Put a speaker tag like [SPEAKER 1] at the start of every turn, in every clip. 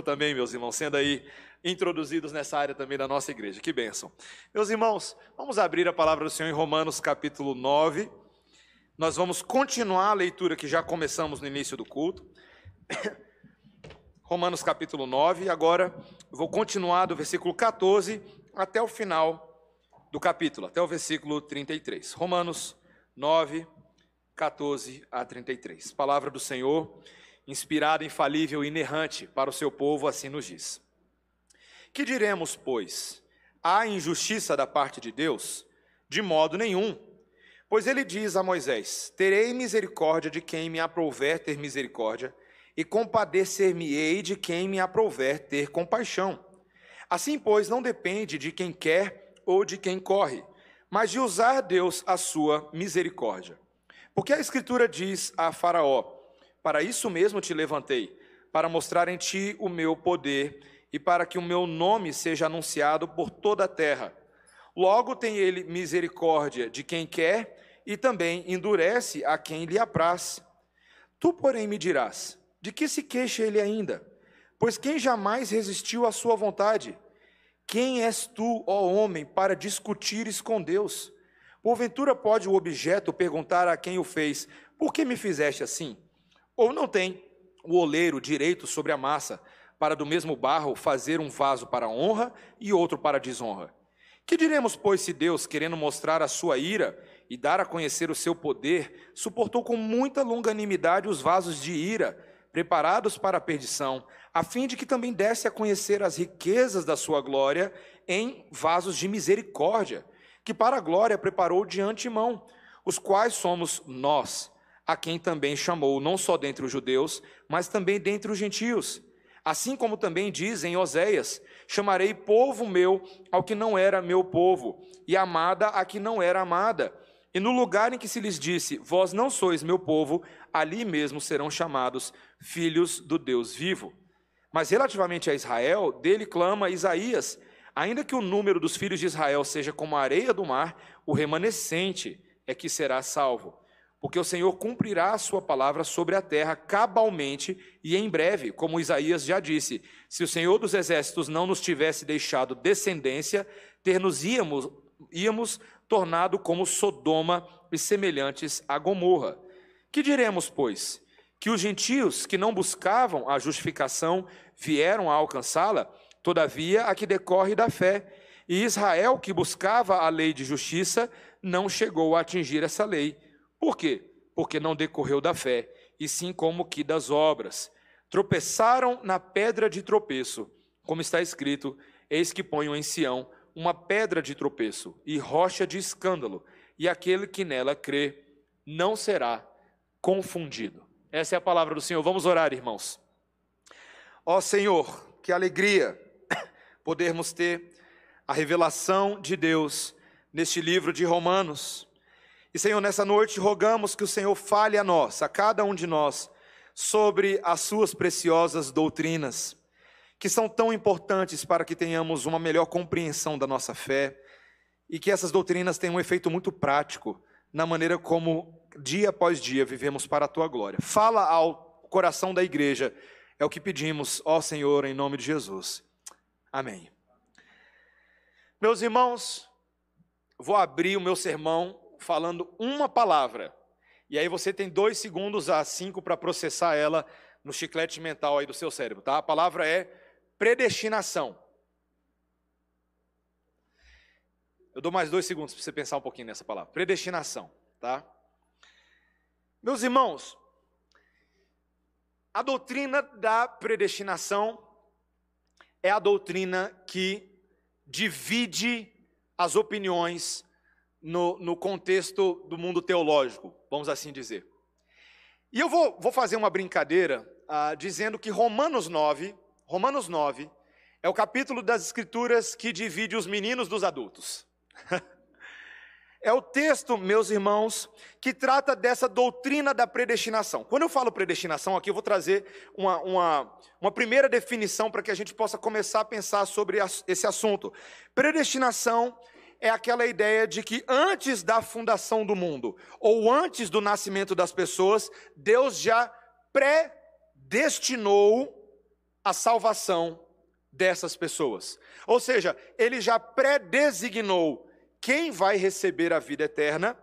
[SPEAKER 1] também, meus irmãos, sendo aí introduzidos nessa área também da nossa igreja. Que bênção. Meus irmãos, vamos abrir a palavra do Senhor em Romanos capítulo 9. Nós vamos continuar a leitura que já começamos no início do culto. Romanos capítulo 9, agora vou continuar do versículo 14 até o final do capítulo, até o versículo 33. Romanos 9, 14 a 33. Palavra do Senhor inspirada, infalível e inerrante para o seu povo, assim nos diz. Que diremos, pois? Há injustiça da parte de Deus? De modo nenhum. Pois ele diz a Moisés: Terei misericórdia de quem me aprouver ter misericórdia, e compadecer-me-ei de quem me aprouver ter compaixão. Assim, pois, não depende de quem quer ou de quem corre, mas de usar Deus a sua misericórdia. Porque a Escritura diz a Faraó: para isso mesmo te levantei, para mostrar em ti o meu poder e para que o meu nome seja anunciado por toda a terra. Logo tem ele misericórdia de quem quer e também endurece a quem lhe apraz. Tu, porém, me dirás: de que se queixa ele ainda? Pois quem jamais resistiu à sua vontade? Quem és tu, ó homem, para discutires com Deus? Porventura pode o objeto perguntar a quem o fez: Por que me fizeste assim? Ou não tem o oleiro direito sobre a massa, para do mesmo barro fazer um vaso para honra e outro para desonra? Que diremos, pois, se Deus, querendo mostrar a sua ira e dar a conhecer o seu poder, suportou com muita longanimidade os vasos de ira, preparados para a perdição, a fim de que também desse a conhecer as riquezas da sua glória em vasos de misericórdia, que para a glória preparou de antemão, os quais somos nós a quem também chamou, não só dentre os judeus, mas também dentre os gentios. Assim como também diz em Oséias: chamarei povo meu ao que não era meu povo, e amada a que não era amada. E no lugar em que se lhes disse: Vós não sois meu povo, ali mesmo serão chamados filhos do Deus vivo. Mas relativamente a Israel, dele clama Isaías: Ainda que o número dos filhos de Israel seja como a areia do mar, o remanescente é que será salvo porque o Senhor cumprirá a sua palavra sobre a terra cabalmente e em breve, como Isaías já disse: se o Senhor dos exércitos não nos tivesse deixado descendência, ter-nos íamos, íamos tornado como Sodoma e semelhantes a Gomorra. Que diremos, pois? Que os gentios que não buscavam a justificação vieram a alcançá-la, todavia a que decorre da fé. E Israel, que buscava a lei de justiça, não chegou a atingir essa lei por quê? Porque não decorreu da fé, e sim como que das obras. Tropeçaram na pedra de tropeço, como está escrito: Eis que ponho em Sião uma pedra de tropeço e rocha de escândalo, e aquele que nela crê não será confundido. Essa é a palavra do Senhor. Vamos orar, irmãos. Ó Senhor, que alegria podermos ter a revelação de Deus neste livro de Romanos. E, Senhor, nessa noite rogamos que o Senhor fale a nós, a cada um de nós, sobre as suas preciosas doutrinas, que são tão importantes para que tenhamos uma melhor compreensão da nossa fé e que essas doutrinas tenham um efeito muito prático na maneira como, dia após dia, vivemos para a tua glória. Fala ao coração da igreja, é o que pedimos, ó Senhor, em nome de Jesus. Amém. Meus irmãos, vou abrir o meu sermão falando uma palavra. E aí você tem dois segundos a cinco para processar ela no chiclete mental aí do seu cérebro, tá? A palavra é predestinação. Eu dou mais dois segundos para você pensar um pouquinho nessa palavra. Predestinação, tá? Meus irmãos, a doutrina da predestinação é a doutrina que divide as opiniões no, no contexto do mundo teológico, vamos assim dizer. E eu vou, vou fazer uma brincadeira ah, dizendo que Romanos 9, Romanos 9, é o capítulo das Escrituras que divide os meninos dos adultos. é o texto, meus irmãos, que trata dessa doutrina da predestinação. Quando eu falo predestinação, aqui eu vou trazer uma, uma, uma primeira definição para que a gente possa começar a pensar sobre esse assunto. Predestinação é aquela ideia de que antes da fundação do mundo, ou antes do nascimento das pessoas, Deus já predestinou a salvação dessas pessoas. Ou seja, ele já pré-designou quem vai receber a vida eterna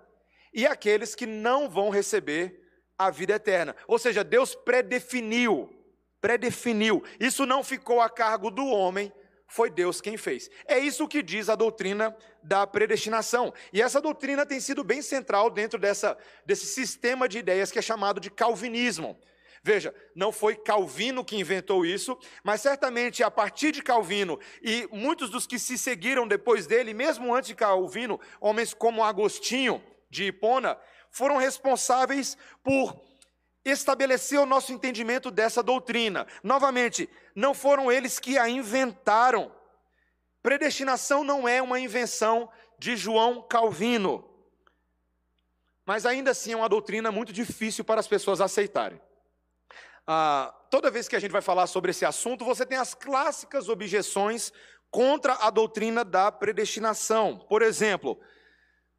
[SPEAKER 1] e aqueles que não vão receber a vida eterna. Ou seja, Deus predefiniu, predefiniu. Isso não ficou a cargo do homem, foi Deus quem fez. É isso que diz a doutrina da predestinação. E essa doutrina tem sido bem central dentro dessa, desse sistema de ideias que é chamado de calvinismo. Veja, não foi Calvino que inventou isso, mas certamente a partir de Calvino e muitos dos que se seguiram depois dele, mesmo antes de Calvino, homens como Agostinho de Hipona, foram responsáveis por estabelecer o nosso entendimento dessa doutrina. Novamente, não foram eles que a inventaram. Predestinação não é uma invenção de João Calvino. Mas ainda assim é uma doutrina muito difícil para as pessoas aceitarem. Ah, toda vez que a gente vai falar sobre esse assunto, você tem as clássicas objeções contra a doutrina da predestinação. Por exemplo,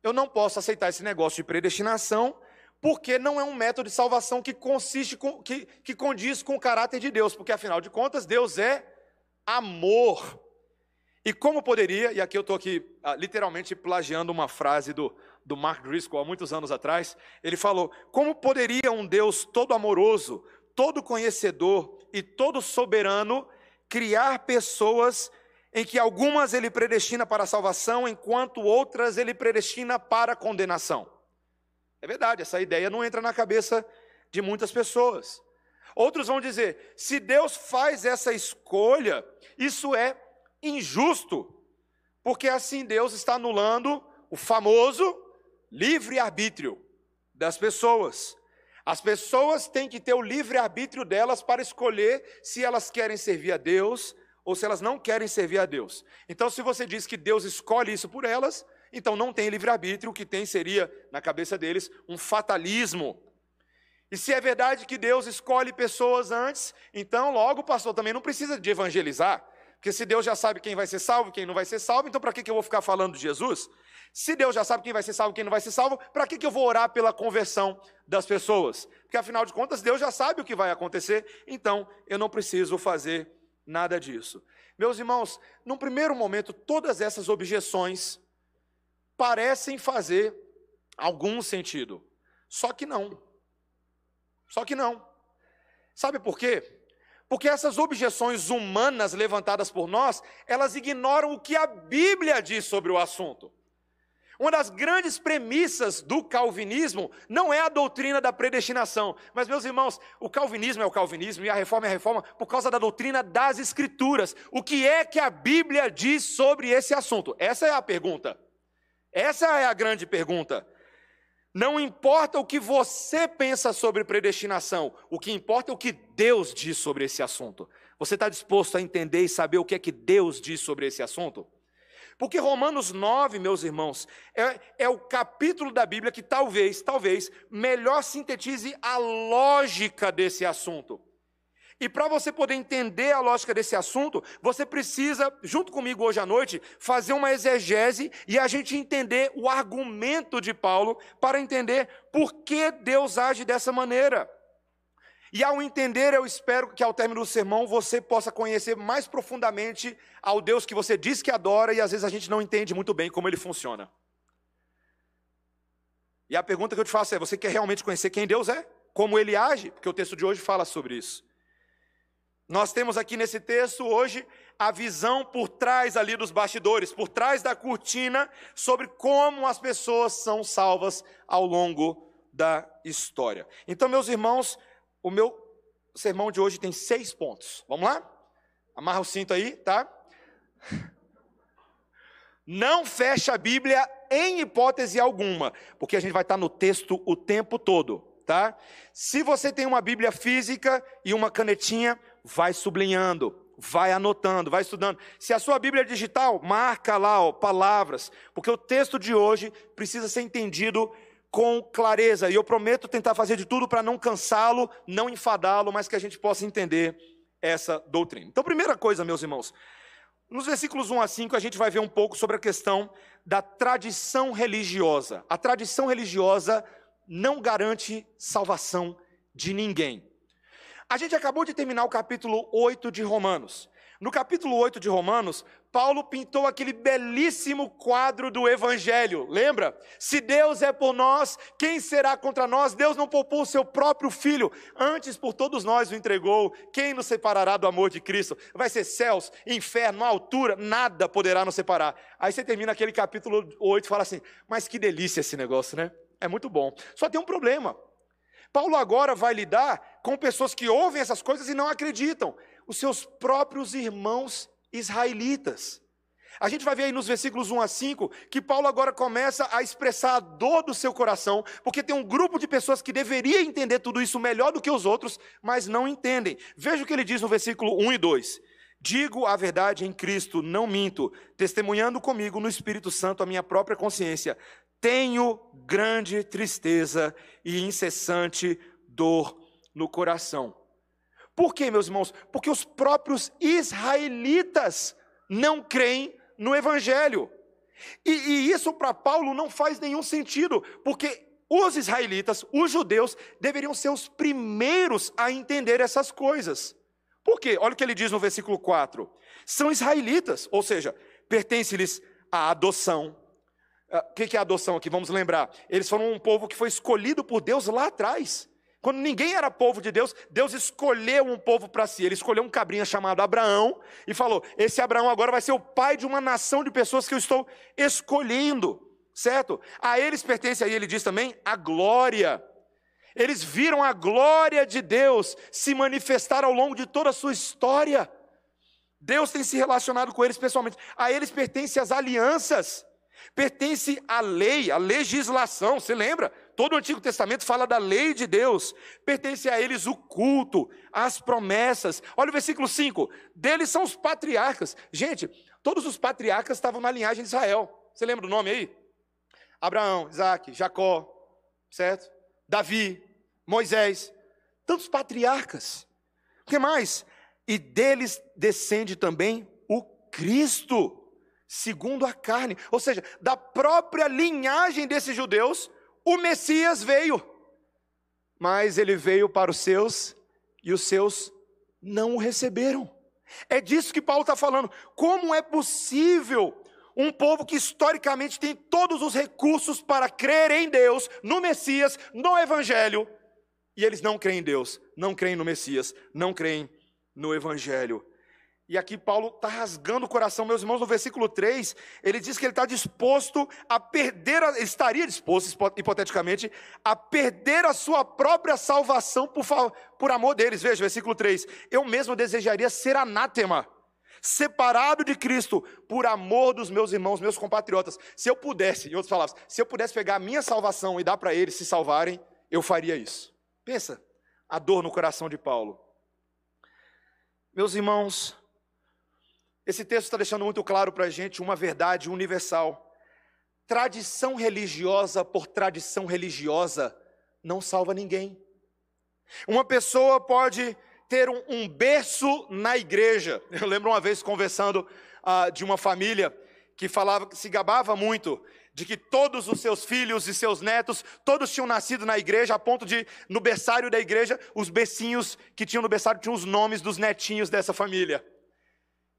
[SPEAKER 1] eu não posso aceitar esse negócio de predestinação porque não é um método de salvação que consiste com, que, que condiz com o caráter de Deus, porque afinal de contas Deus é amor. E como poderia, e aqui eu estou aqui ah, literalmente plagiando uma frase do, do Mark Driscoll há muitos anos atrás, ele falou: como poderia um Deus todo amoroso, todo conhecedor e todo soberano criar pessoas em que algumas ele predestina para a salvação, enquanto outras ele predestina para a condenação? É verdade, essa ideia não entra na cabeça de muitas pessoas. Outros vão dizer: se Deus faz essa escolha, isso é injusto, porque assim Deus está anulando o famoso livre-arbítrio das pessoas. As pessoas têm que ter o livre-arbítrio delas para escolher se elas querem servir a Deus ou se elas não querem servir a Deus. Então, se você diz que Deus escolhe isso por elas, então não tem livre-arbítrio, o que tem seria, na cabeça deles, um fatalismo. E se é verdade que Deus escolhe pessoas antes, então logo o pastor também não precisa de evangelizar. Porque se Deus já sabe quem vai ser salvo, quem não vai ser salvo, então para que, que eu vou ficar falando de Jesus? Se Deus já sabe quem vai ser salvo, quem não vai ser salvo, para que, que eu vou orar pela conversão das pessoas? Porque afinal de contas, Deus já sabe o que vai acontecer, então eu não preciso fazer nada disso. Meus irmãos, num primeiro momento, todas essas objeções parecem fazer algum sentido. Só que não. Só que não. Sabe por quê? Porque essas objeções humanas levantadas por nós, elas ignoram o que a Bíblia diz sobre o assunto. Uma das grandes premissas do calvinismo não é a doutrina da predestinação, mas, meus irmãos, o calvinismo é o calvinismo e a reforma é a reforma por causa da doutrina das Escrituras. O que é que a Bíblia diz sobre esse assunto? Essa é a pergunta. Essa é a grande pergunta. Não importa o que você pensa sobre predestinação, o que importa é o que Deus diz sobre esse assunto. Você está disposto a entender e saber o que é que Deus diz sobre esse assunto? Porque Romanos 9, meus irmãos, é, é o capítulo da Bíblia que talvez, talvez, melhor sintetize a lógica desse assunto. E para você poder entender a lógica desse assunto, você precisa, junto comigo hoje à noite, fazer uma exegese e a gente entender o argumento de Paulo para entender por que Deus age dessa maneira. E ao entender, eu espero que ao término do sermão você possa conhecer mais profundamente ao Deus que você diz que adora e às vezes a gente não entende muito bem como ele funciona. E a pergunta que eu te faço é: você quer realmente conhecer quem Deus é? Como ele age? Porque o texto de hoje fala sobre isso. Nós temos aqui nesse texto hoje a visão por trás ali dos bastidores, por trás da cortina, sobre como as pessoas são salvas ao longo da história. Então, meus irmãos, o meu sermão de hoje tem seis pontos. Vamos lá? Amarra o cinto aí, tá? Não fecha a Bíblia em hipótese alguma, porque a gente vai estar no texto o tempo todo, tá? Se você tem uma Bíblia física e uma canetinha, vai sublinhando, vai anotando, vai estudando. Se a sua Bíblia é digital, marca lá ó, palavras, porque o texto de hoje precisa ser entendido com clareza. E eu prometo tentar fazer de tudo para não cansá-lo, não enfadá-lo, mas que a gente possa entender essa doutrina. Então, primeira coisa, meus irmãos, nos versículos 1 a 5 a gente vai ver um pouco sobre a questão da tradição religiosa. A tradição religiosa não garante salvação de ninguém. A gente acabou de terminar o capítulo 8 de Romanos. No capítulo 8 de Romanos, Paulo pintou aquele belíssimo quadro do Evangelho, lembra? Se Deus é por nós, quem será contra nós? Deus não poupou o seu próprio filho, antes por todos nós o entregou. Quem nos separará do amor de Cristo? Vai ser céus, inferno, altura, nada poderá nos separar. Aí você termina aquele capítulo 8 e fala assim: mas que delícia esse negócio, né? É muito bom. Só tem um problema. Paulo agora vai lidar com pessoas que ouvem essas coisas e não acreditam os seus próprios irmãos israelitas. A gente vai ver aí nos versículos 1 a 5 que Paulo agora começa a expressar a dor do seu coração, porque tem um grupo de pessoas que deveria entender tudo isso melhor do que os outros, mas não entendem. Veja o que ele diz no versículo 1 e 2. Digo a verdade em Cristo, não minto, testemunhando comigo no Espírito Santo a minha própria consciência. Tenho grande tristeza e incessante dor no coração. Por quê, meus irmãos? Porque os próprios israelitas não creem no Evangelho. E, e isso para Paulo não faz nenhum sentido, porque os israelitas, os judeus, deveriam ser os primeiros a entender essas coisas. Por quê? Olha o que ele diz no versículo 4. São israelitas, ou seja, pertence-lhes a adoção. Ah, o que é a adoção aqui? Vamos lembrar. Eles foram um povo que foi escolhido por Deus lá atrás. Quando ninguém era povo de Deus, Deus escolheu um povo para si. Ele escolheu um cabrinha chamado Abraão e falou: Esse Abraão agora vai ser o pai de uma nação de pessoas que eu estou escolhendo, certo? A eles pertence, aí ele diz também, a glória. Eles viram a glória de Deus se manifestar ao longo de toda a sua história. Deus tem se relacionado com eles pessoalmente. A eles pertence as alianças, pertence a lei, a legislação. Você lembra? Todo o Antigo Testamento fala da lei de Deus, pertence a eles o culto, as promessas. Olha o versículo 5: deles são os patriarcas. Gente, todos os patriarcas estavam na linhagem de Israel. Você lembra do nome aí? Abraão, Isaac, Jacó, certo? Davi, Moisés, tantos patriarcas. O que mais? E deles descende também o Cristo, segundo a carne. Ou seja, da própria linhagem desses judeus, o Messias veio, mas ele veio para os seus e os seus não o receberam. É disso que Paulo está falando. Como é possível um povo que historicamente tem todos os recursos para crer em Deus, no Messias, no Evangelho, e eles não creem em Deus, não creem no Messias, não creem no Evangelho. E aqui Paulo está rasgando o coração, meus irmãos, no versículo 3, ele diz que ele está disposto a perder, a, estaria disposto, hipoteticamente, a perder a sua própria salvação por, por amor deles. Veja, versículo 3: Eu mesmo desejaria ser anátema, separado de Cristo, por amor dos meus irmãos, meus compatriotas. Se eu pudesse, em outras palavras, se eu pudesse pegar a minha salvação e dar para eles se salvarem, eu faria isso. Pensa, a dor no coração de Paulo. Meus irmãos, esse texto está deixando muito claro para a gente uma verdade universal. Tradição religiosa por tradição religiosa não salva ninguém. Uma pessoa pode ter um, um berço na igreja. Eu lembro uma vez conversando ah, de uma família que falava, que se gabava muito de que todos os seus filhos e seus netos, todos tinham nascido na igreja, a ponto de, no berçário da igreja, os becinhos que tinham no berçário tinham os nomes dos netinhos dessa família.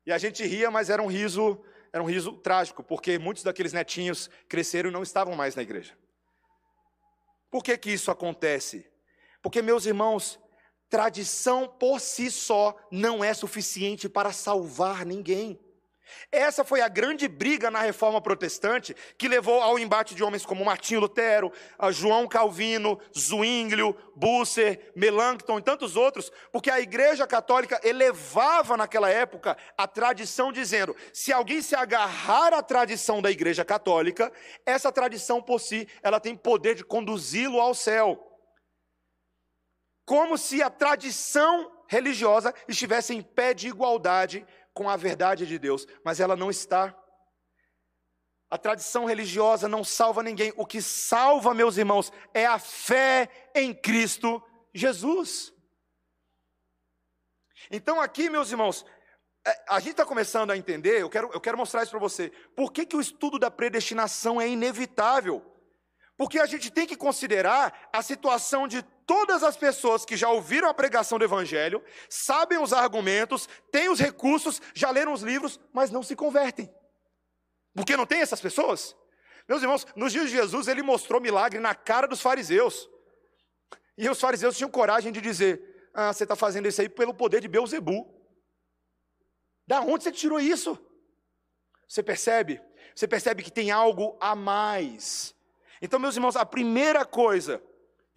[SPEAKER 1] E a gente ria, mas era um riso, era um riso trágico, porque muitos daqueles netinhos cresceram e não estavam mais na igreja. Por que que isso acontece? Porque, meus irmãos, tradição por si só não é suficiente para salvar ninguém. Essa foi a grande briga na reforma protestante que levou ao embate de homens como Martinho Lutero, João Calvino, Zwinglio, Busser, Melanchthon e tantos outros, porque a Igreja Católica elevava naquela época a tradição dizendo: se alguém se agarrar à tradição da Igreja Católica, essa tradição por si, ela tem poder de conduzi-lo ao céu. Como se a tradição religiosa estivesse em pé de igualdade com a verdade de Deus, mas ela não está. A tradição religiosa não salva ninguém. O que salva, meus irmãos, é a fé em Cristo Jesus. Então, aqui, meus irmãos, é, a gente está começando a entender, eu quero, eu quero mostrar isso para você. Por que, que o estudo da predestinação é inevitável? Porque a gente tem que considerar a situação de todas as pessoas que já ouviram a pregação do Evangelho, sabem os argumentos, têm os recursos, já leram os livros, mas não se convertem. Porque não tem essas pessoas? Meus irmãos, nos dias de Jesus, ele mostrou milagre na cara dos fariseus. E os fariseus tinham coragem de dizer: Ah, você está fazendo isso aí pelo poder de Beuzebu. Da onde você tirou isso? Você percebe? Você percebe que tem algo a mais. Então, meus irmãos, a primeira coisa,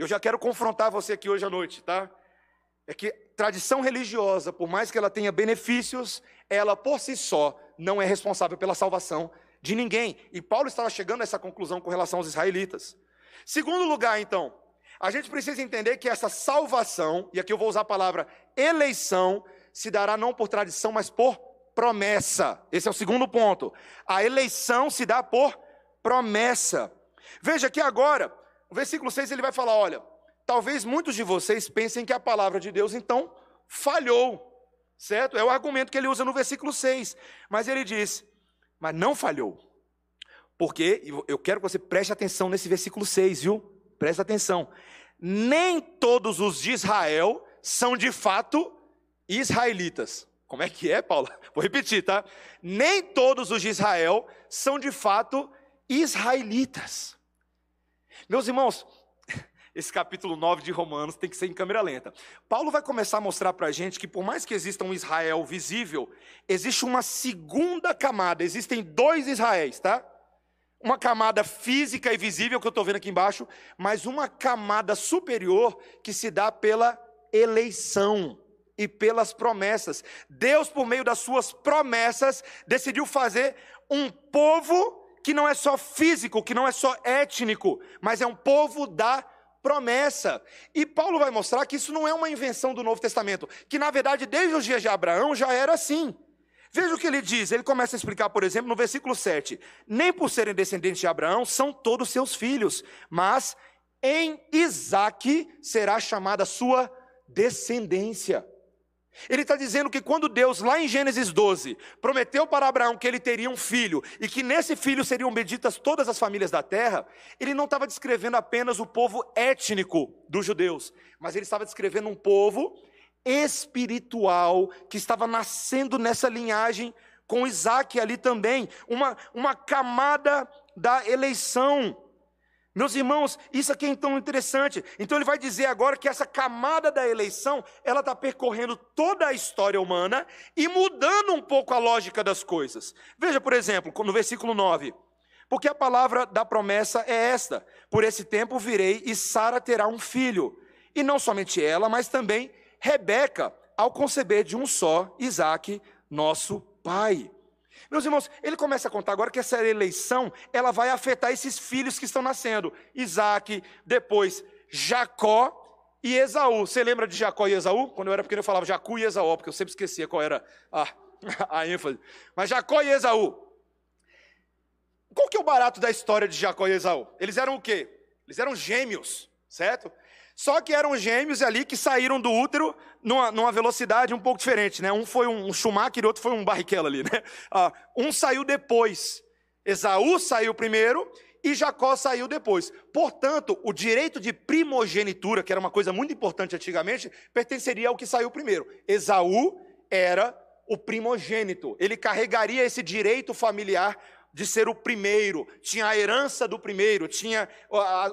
[SPEAKER 1] eu já quero confrontar você aqui hoje à noite, tá? É que tradição religiosa, por mais que ela tenha benefícios, ela por si só não é responsável pela salvação de ninguém. E Paulo estava chegando a essa conclusão com relação aos israelitas. Segundo lugar, então, a gente precisa entender que essa salvação, e aqui eu vou usar a palavra eleição, se dará não por tradição, mas por promessa. Esse é o segundo ponto. A eleição se dá por promessa. Veja que agora, o versículo 6 ele vai falar: olha, talvez muitos de vocês pensem que a palavra de Deus então falhou, certo? É o argumento que ele usa no versículo 6. Mas ele diz: mas não falhou. Porque, eu quero que você preste atenção nesse versículo 6, viu? Preste atenção. Nem todos os de Israel são de fato israelitas. Como é que é, Paulo? Vou repetir, tá? Nem todos os de Israel são de fato israelitas. Meus irmãos, esse capítulo 9 de Romanos tem que ser em câmera lenta. Paulo vai começar a mostrar para a gente que, por mais que exista um Israel visível, existe uma segunda camada, existem dois Israéis, tá? Uma camada física e visível, que eu estou vendo aqui embaixo, mas uma camada superior que se dá pela eleição e pelas promessas. Deus, por meio das suas promessas, decidiu fazer um povo que não é só físico, que não é só étnico, mas é um povo da promessa. E Paulo vai mostrar que isso não é uma invenção do Novo Testamento, que na verdade desde os dias de Abraão já era assim. Veja o que ele diz, ele começa a explicar, por exemplo, no versículo 7: Nem por serem descendentes de Abraão são todos seus filhos, mas em Isaque será chamada sua descendência. Ele está dizendo que quando Deus, lá em Gênesis 12, prometeu para Abraão que ele teria um filho e que nesse filho seriam benditas todas as famílias da terra, ele não estava descrevendo apenas o povo étnico dos judeus, mas ele estava descrevendo um povo espiritual que estava nascendo nessa linhagem com Isaac ali também, uma, uma camada da eleição. Meus irmãos, isso aqui é então interessante. Então ele vai dizer agora que essa camada da eleição, ela está percorrendo toda a história humana e mudando um pouco a lógica das coisas. Veja, por exemplo, no versículo 9. Porque a palavra da promessa é esta: Por esse tempo virei e Sara terá um filho. E não somente ela, mas também Rebeca, ao conceber de um só, Isaac, nosso pai. Meus irmãos, ele começa a contar agora que essa eleição, ela vai afetar esses filhos que estão nascendo. Isaac, depois Jacó e Esaú. Você lembra de Jacó e Esaú? Quando eu era pequeno eu falava Jacu e Esaú, porque eu sempre esquecia qual era a, a ênfase. Mas Jacó e Esaú. Qual que é o barato da história de Jacó e Esaú? Eles eram o quê? Eles eram gêmeos, certo? Só que eram gêmeos ali que saíram do útero numa, numa velocidade um pouco diferente, né? Um foi um Schumacher e outro foi um Barrichello ali, né? Ah, um saiu depois. Esaú saiu primeiro e Jacó saiu depois. Portanto, o direito de primogenitura, que era uma coisa muito importante antigamente, pertenceria ao que saiu primeiro. Esaú era o primogênito. Ele carregaria esse direito familiar de ser o primeiro, tinha a herança do primeiro, tinha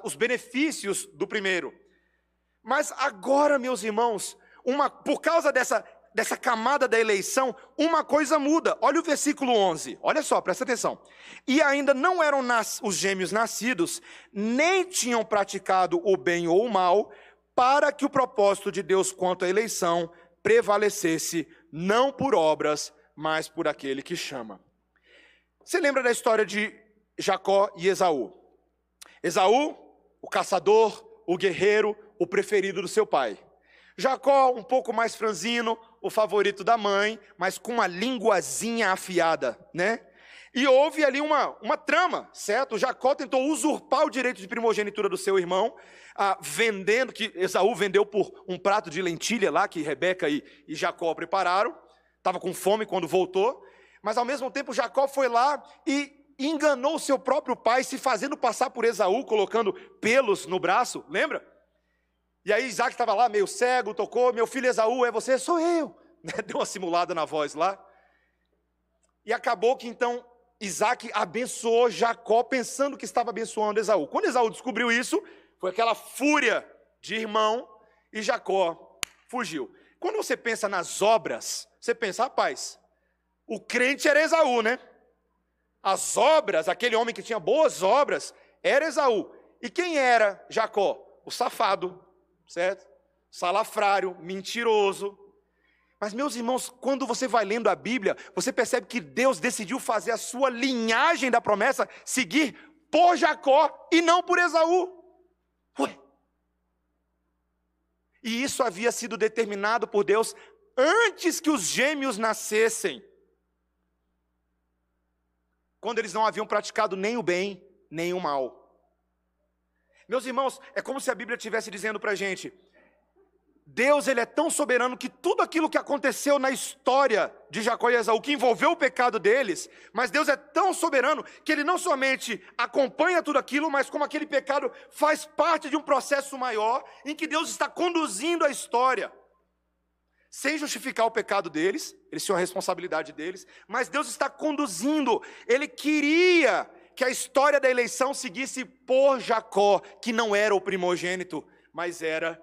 [SPEAKER 1] os benefícios do primeiro. Mas agora, meus irmãos, uma, por causa dessa, dessa camada da eleição, uma coisa muda. Olha o versículo 11, olha só, presta atenção. E ainda não eram nas, os gêmeos nascidos, nem tinham praticado o bem ou o mal, para que o propósito de Deus quanto à eleição prevalecesse, não por obras, mas por aquele que chama. Você lembra da história de Jacó e Esaú? Esaú, o caçador, o guerreiro, o preferido do seu pai. Jacó, um pouco mais franzino, o favorito da mãe, mas com uma linguazinha afiada, né? E houve ali uma, uma trama, certo? Jacó tentou usurpar o direito de primogenitura do seu irmão, ah, vendendo, que Esaú vendeu por um prato de lentilha lá, que Rebeca e, e Jacó prepararam. Estava com fome quando voltou. Mas ao mesmo tempo, Jacó foi lá e enganou seu próprio pai, se fazendo passar por Esaú, colocando pelos no braço, lembra? E aí Isaac estava lá, meio cego, tocou, meu filho Esaú, é você? Sou eu. Deu uma simulada na voz lá. E acabou que então Isaac abençoou Jacó, pensando que estava abençoando Esaú. Quando Esaú descobriu isso, foi aquela fúria de irmão, e Jacó fugiu. Quando você pensa nas obras, você pensa, rapaz, o crente era Esaú, né? As obras, aquele homem que tinha boas obras, era Esaú. E quem era Jacó? O safado, certo? Salafrário, mentiroso. Mas, meus irmãos, quando você vai lendo a Bíblia, você percebe que Deus decidiu fazer a sua linhagem da promessa seguir por Jacó e não por Esaú. Ué. E isso havia sido determinado por Deus antes que os gêmeos nascessem. Quando eles não haviam praticado nem o bem, nem o mal. Meus irmãos, é como se a Bíblia estivesse dizendo para a gente: Deus ele é tão soberano que tudo aquilo que aconteceu na história de Jacó e Esaú, que envolveu o pecado deles, mas Deus é tão soberano que ele não somente acompanha tudo aquilo, mas como aquele pecado faz parte de um processo maior em que Deus está conduzindo a história. Sem justificar o pecado deles, eles tinham a responsabilidade deles, mas Deus está conduzindo, ele queria que a história da eleição seguisse por Jacó, que não era o primogênito, mas era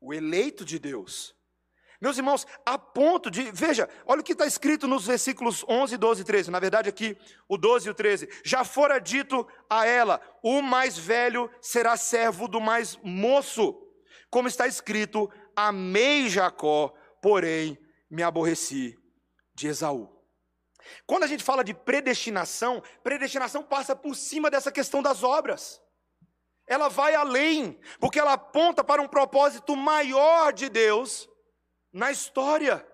[SPEAKER 1] o eleito de Deus. Meus irmãos, a ponto de, veja, olha o que está escrito nos versículos 11, 12 e 13. Na verdade, aqui, o 12 e o 13. Já fora dito a ela: o mais velho será servo do mais moço. Como está escrito: amei Jacó, porém me aborreci de Esaú. Quando a gente fala de predestinação, predestinação passa por cima dessa questão das obras. Ela vai além, porque ela aponta para um propósito maior de Deus na história.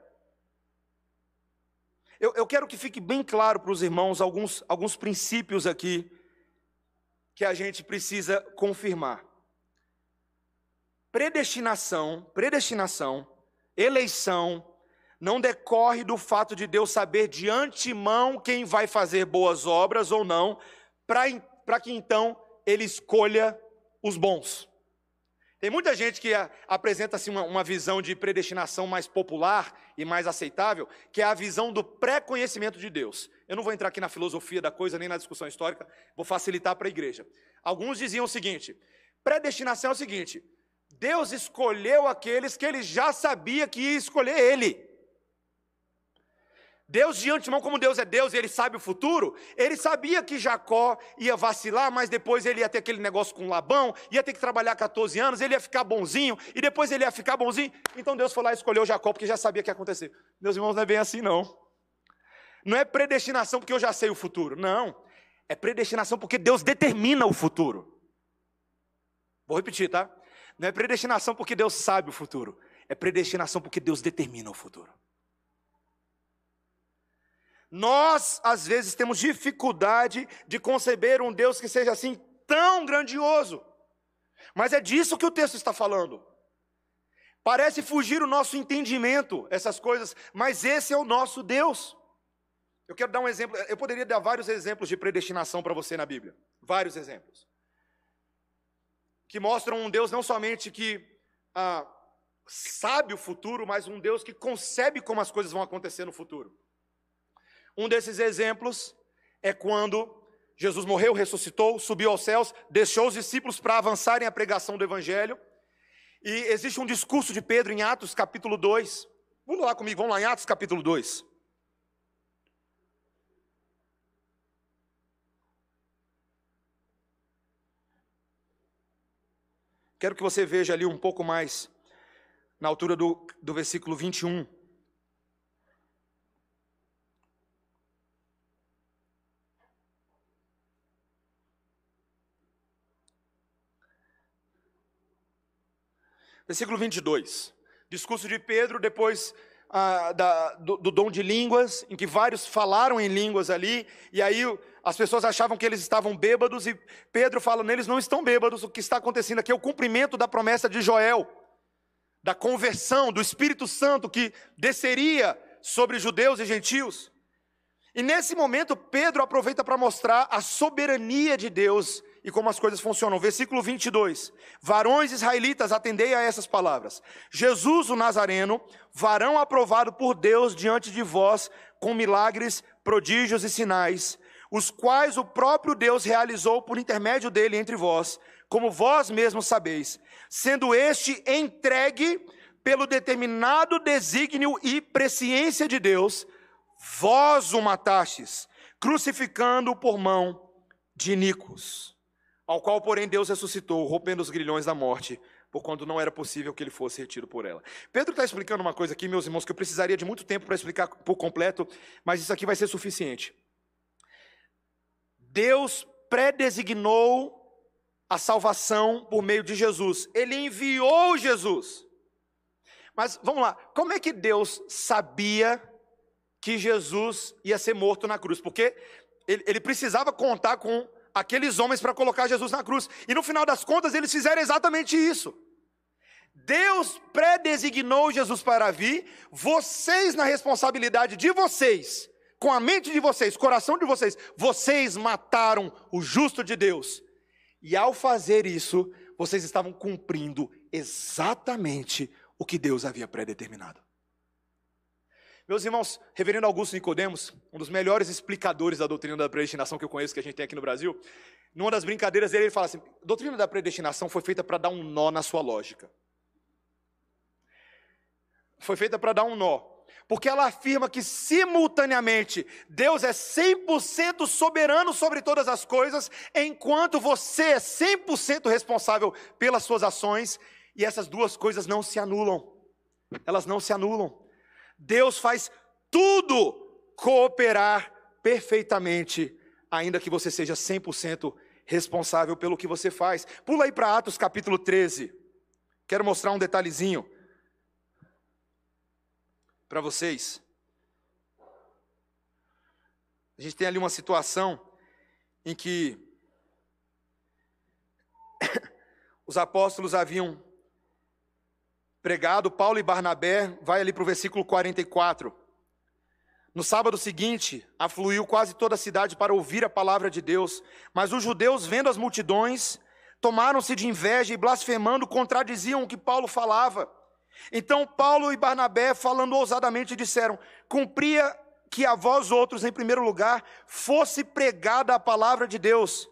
[SPEAKER 1] Eu, eu quero que fique bem claro para os irmãos alguns, alguns princípios aqui que a gente precisa confirmar. Predestinação, predestinação, eleição, não decorre do fato de Deus saber de antemão quem vai fazer boas obras ou não, para que então ele escolha os bons. Tem muita gente que apresenta assim, uma, uma visão de predestinação mais popular e mais aceitável, que é a visão do pré-conhecimento de Deus. Eu não vou entrar aqui na filosofia da coisa, nem na discussão histórica, vou facilitar para a igreja. Alguns diziam o seguinte: predestinação é o seguinte, Deus escolheu aqueles que ele já sabia que ia escolher ele. Deus de antemão, como Deus é Deus e Ele sabe o futuro, Ele sabia que Jacó ia vacilar, mas depois ele ia ter aquele negócio com Labão, ia ter que trabalhar 14 anos, ele ia ficar bonzinho, e depois ele ia ficar bonzinho. Então Deus foi lá e escolheu Jacó, porque já sabia que ia acontecer. Meus irmãos, não é bem assim, não. Não é predestinação porque eu já sei o futuro. Não. É predestinação porque Deus determina o futuro. Vou repetir, tá? Não é predestinação porque Deus sabe o futuro. É predestinação porque Deus determina o futuro. Nós, às vezes, temos dificuldade de conceber um Deus que seja assim tão grandioso. Mas é disso que o texto está falando. Parece fugir o nosso entendimento, essas coisas, mas esse é o nosso Deus. Eu quero dar um exemplo, eu poderia dar vários exemplos de predestinação para você na Bíblia. Vários exemplos. Que mostram um Deus não somente que ah, sabe o futuro, mas um Deus que concebe como as coisas vão acontecer no futuro. Um desses exemplos é quando Jesus morreu, ressuscitou, subiu aos céus, deixou os discípulos para avançarem a pregação do Evangelho. E existe um discurso de Pedro em Atos capítulo 2. Vamos lá comigo, vamos lá em Atos capítulo 2. Quero que você veja ali um pouco mais, na altura do, do versículo 21. Versículo 22. Discurso de Pedro, depois ah, da, do, do, dom de línguas, em que vários falaram em línguas ali, e aí as pessoas achavam que eles estavam bêbados, e Pedro fala: eles não estão bêbados, o que está acontecendo aqui é o cumprimento da promessa de Joel, da conversão, do Espírito Santo que desceria sobre judeus e gentios. E nesse momento, Pedro aproveita para mostrar a soberania de Deus e como as coisas funcionam. Versículo 22. Varões israelitas, atendei a essas palavras. Jesus o Nazareno, varão aprovado por Deus diante de vós, com milagres, prodígios e sinais, os quais o próprio Deus realizou por intermédio dele entre vós, como vós mesmos sabeis, sendo este entregue pelo determinado desígnio e presciência de Deus, vós o matastes, crucificando-o por mão de Nicos, ao qual, porém, Deus ressuscitou, rompendo os grilhões da morte, por quando não era possível que ele fosse retido por ela. Pedro está explicando uma coisa aqui, meus irmãos, que eu precisaria de muito tempo para explicar por completo, mas isso aqui vai ser suficiente. Deus predesignou a salvação por meio de Jesus. Ele enviou Jesus. Mas vamos lá, como é que Deus sabia que Jesus ia ser morto na cruz? Porque ele, ele precisava contar com aqueles homens para colocar Jesus na cruz. E no final das contas, eles fizeram exatamente isso. Deus predesignou Jesus para vir, vocês, na responsabilidade de vocês, com a mente de vocês, coração de vocês, vocês mataram o justo de Deus. E ao fazer isso, vocês estavam cumprindo exatamente o que Deus havia predeterminado. Meus irmãos, Reverendo Augusto Nicodemos, um dos melhores explicadores da doutrina da predestinação que eu conheço, que a gente tem aqui no Brasil, numa das brincadeiras dele, ele fala assim: doutrina da predestinação foi feita para dar um nó na sua lógica. Foi feita para dar um nó. Porque ela afirma que simultaneamente Deus é 100% soberano sobre todas as coisas, enquanto você é 100% responsável pelas suas ações, e essas duas coisas não se anulam. Elas não se anulam. Deus faz tudo cooperar perfeitamente, ainda que você seja 100% responsável pelo que você faz. Pula aí para Atos capítulo 13. Quero mostrar um detalhezinho para vocês. A gente tem ali uma situação em que os apóstolos haviam pregado, Paulo e Barnabé, vai ali para o versículo 44. No sábado seguinte, afluiu quase toda a cidade para ouvir a palavra de Deus, mas os judeus, vendo as multidões, tomaram-se de inveja e blasfemando, contradiziam o que Paulo falava. Então Paulo e Barnabé, falando ousadamente, disseram: Cumpria que a vós outros, em primeiro lugar, fosse pregada a palavra de Deus.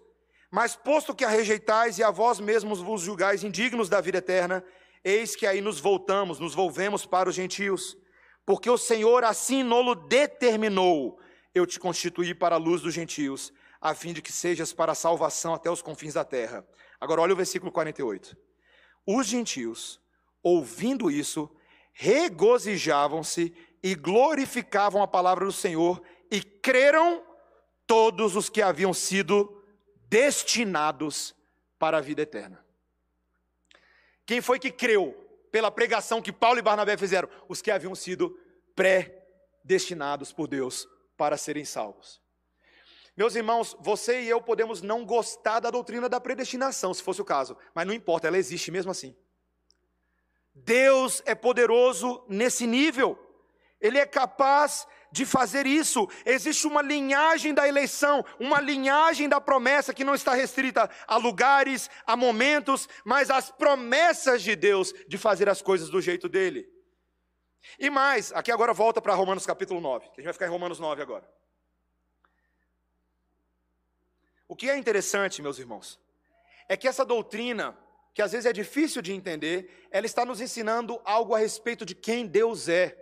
[SPEAKER 1] Mas posto que a rejeitais e a vós mesmos vos julgais indignos da vida eterna, Eis que aí nos voltamos, nos volvemos para os gentios, porque o Senhor assim nolo determinou. Eu te constituí para a luz dos gentios, a fim de que sejas para a salvação até os confins da terra. Agora olha o versículo 48. Os gentios, ouvindo isso, regozijavam-se e glorificavam a palavra do Senhor e creram todos os que haviam sido destinados para a vida eterna. Quem foi que creu pela pregação que Paulo e Barnabé fizeram? Os que haviam sido predestinados por Deus para serem salvos. Meus irmãos, você e eu podemos não gostar da doutrina da predestinação, se fosse o caso, mas não importa, ela existe mesmo assim. Deus é poderoso nesse nível, Ele é capaz de fazer isso. Existe uma linhagem da eleição, uma linhagem da promessa que não está restrita a lugares, a momentos, mas às promessas de Deus de fazer as coisas do jeito dele. E mais, aqui agora volta para Romanos capítulo 9, que a gente vai ficar em Romanos 9 agora. O que é interessante, meus irmãos, é que essa doutrina, que às vezes é difícil de entender, ela está nos ensinando algo a respeito de quem Deus é.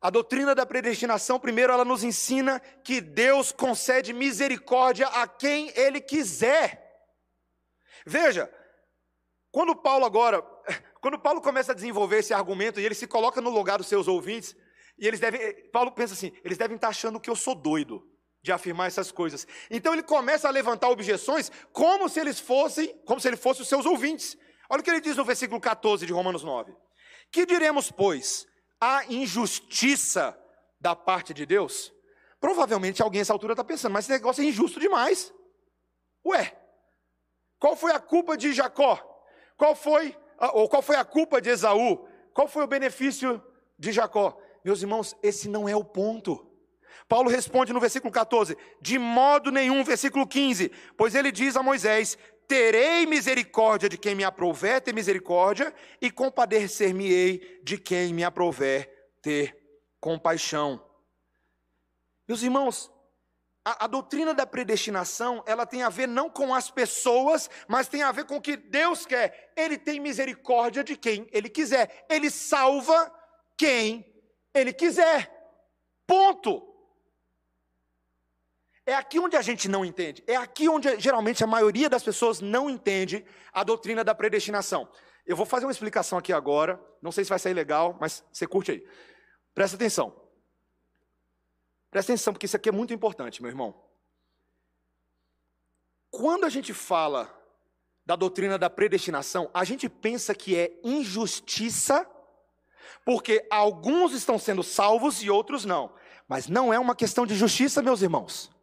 [SPEAKER 1] A doutrina da predestinação, primeiro, ela nos ensina que Deus concede misericórdia a quem Ele quiser. Veja, quando Paulo agora, quando Paulo começa a desenvolver esse argumento e ele se coloca no lugar dos seus ouvintes, e eles devem, Paulo pensa assim, eles devem estar achando que eu sou doido de afirmar essas coisas. Então ele começa a levantar objeções como se eles fossem, como se ele fosse os seus ouvintes. Olha o que ele diz no versículo 14 de Romanos 9. Que diremos, pois? Há injustiça da parte de Deus? Provavelmente alguém nessa altura está pensando, mas esse negócio é injusto demais. Ué, qual foi a culpa de Jacó? Qual foi, ou qual foi a culpa de Esaú? Qual foi o benefício de Jacó? Meus irmãos, esse não é o ponto. Paulo responde no versículo 14: De modo nenhum, versículo 15, pois ele diz a Moisés: Terei misericórdia de quem me aprouver ter misericórdia, e compadecer-me-ei de quem me aprouver ter compaixão. Meus irmãos, a, a, doutrina da predestinação, ela tem a ver não com as pessoas, mas tem a ver com o que Deus quer. Ele tem misericórdia de quem Ele quiser. Ele salva quem Ele quiser. Ponto. É aqui onde a gente não entende. É aqui onde geralmente a maioria das pessoas não entende a doutrina da predestinação. Eu vou fazer uma explicação aqui agora. Não sei se vai sair legal, mas você curte aí. Presta atenção. Presta atenção, porque isso aqui é muito importante, meu irmão. Quando a gente fala da doutrina da predestinação, a gente pensa que é injustiça, porque alguns estão sendo salvos e outros não. Mas não é uma questão de justiça, meus irmãos.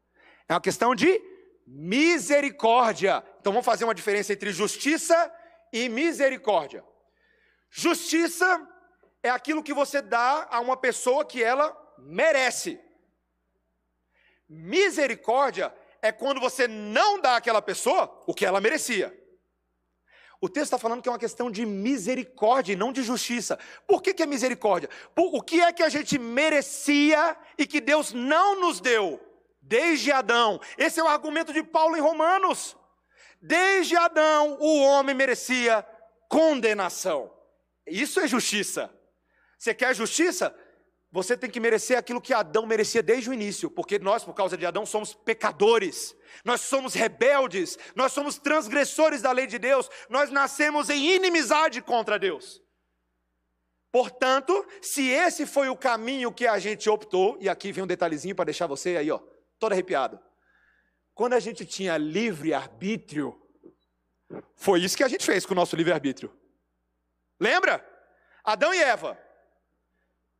[SPEAKER 1] É uma questão de misericórdia. Então vamos fazer uma diferença entre justiça e misericórdia. Justiça é aquilo que você dá a uma pessoa que ela merece. Misericórdia é quando você não dá àquela pessoa o que ela merecia. O texto está falando que é uma questão de misericórdia e não de justiça. Por que, que é misericórdia? Por, o que é que a gente merecia e que Deus não nos deu? Desde Adão. Esse é o argumento de Paulo em Romanos. Desde Adão, o homem merecia condenação. Isso é justiça. Você quer justiça? você tem que merecer aquilo que Adão merecia desde o início, porque nós, por causa de Adão, somos pecadores, nós somos rebeldes, nós somos transgressores da lei de Deus, nós nascemos em inimizade contra Deus. Portanto, se esse foi o caminho que a gente optou, e aqui vem um detalhezinho para deixar você aí, ó, todo arrepiado. Quando a gente tinha livre arbítrio, foi isso que a gente fez com o nosso livre arbítrio. Lembra? Adão e Eva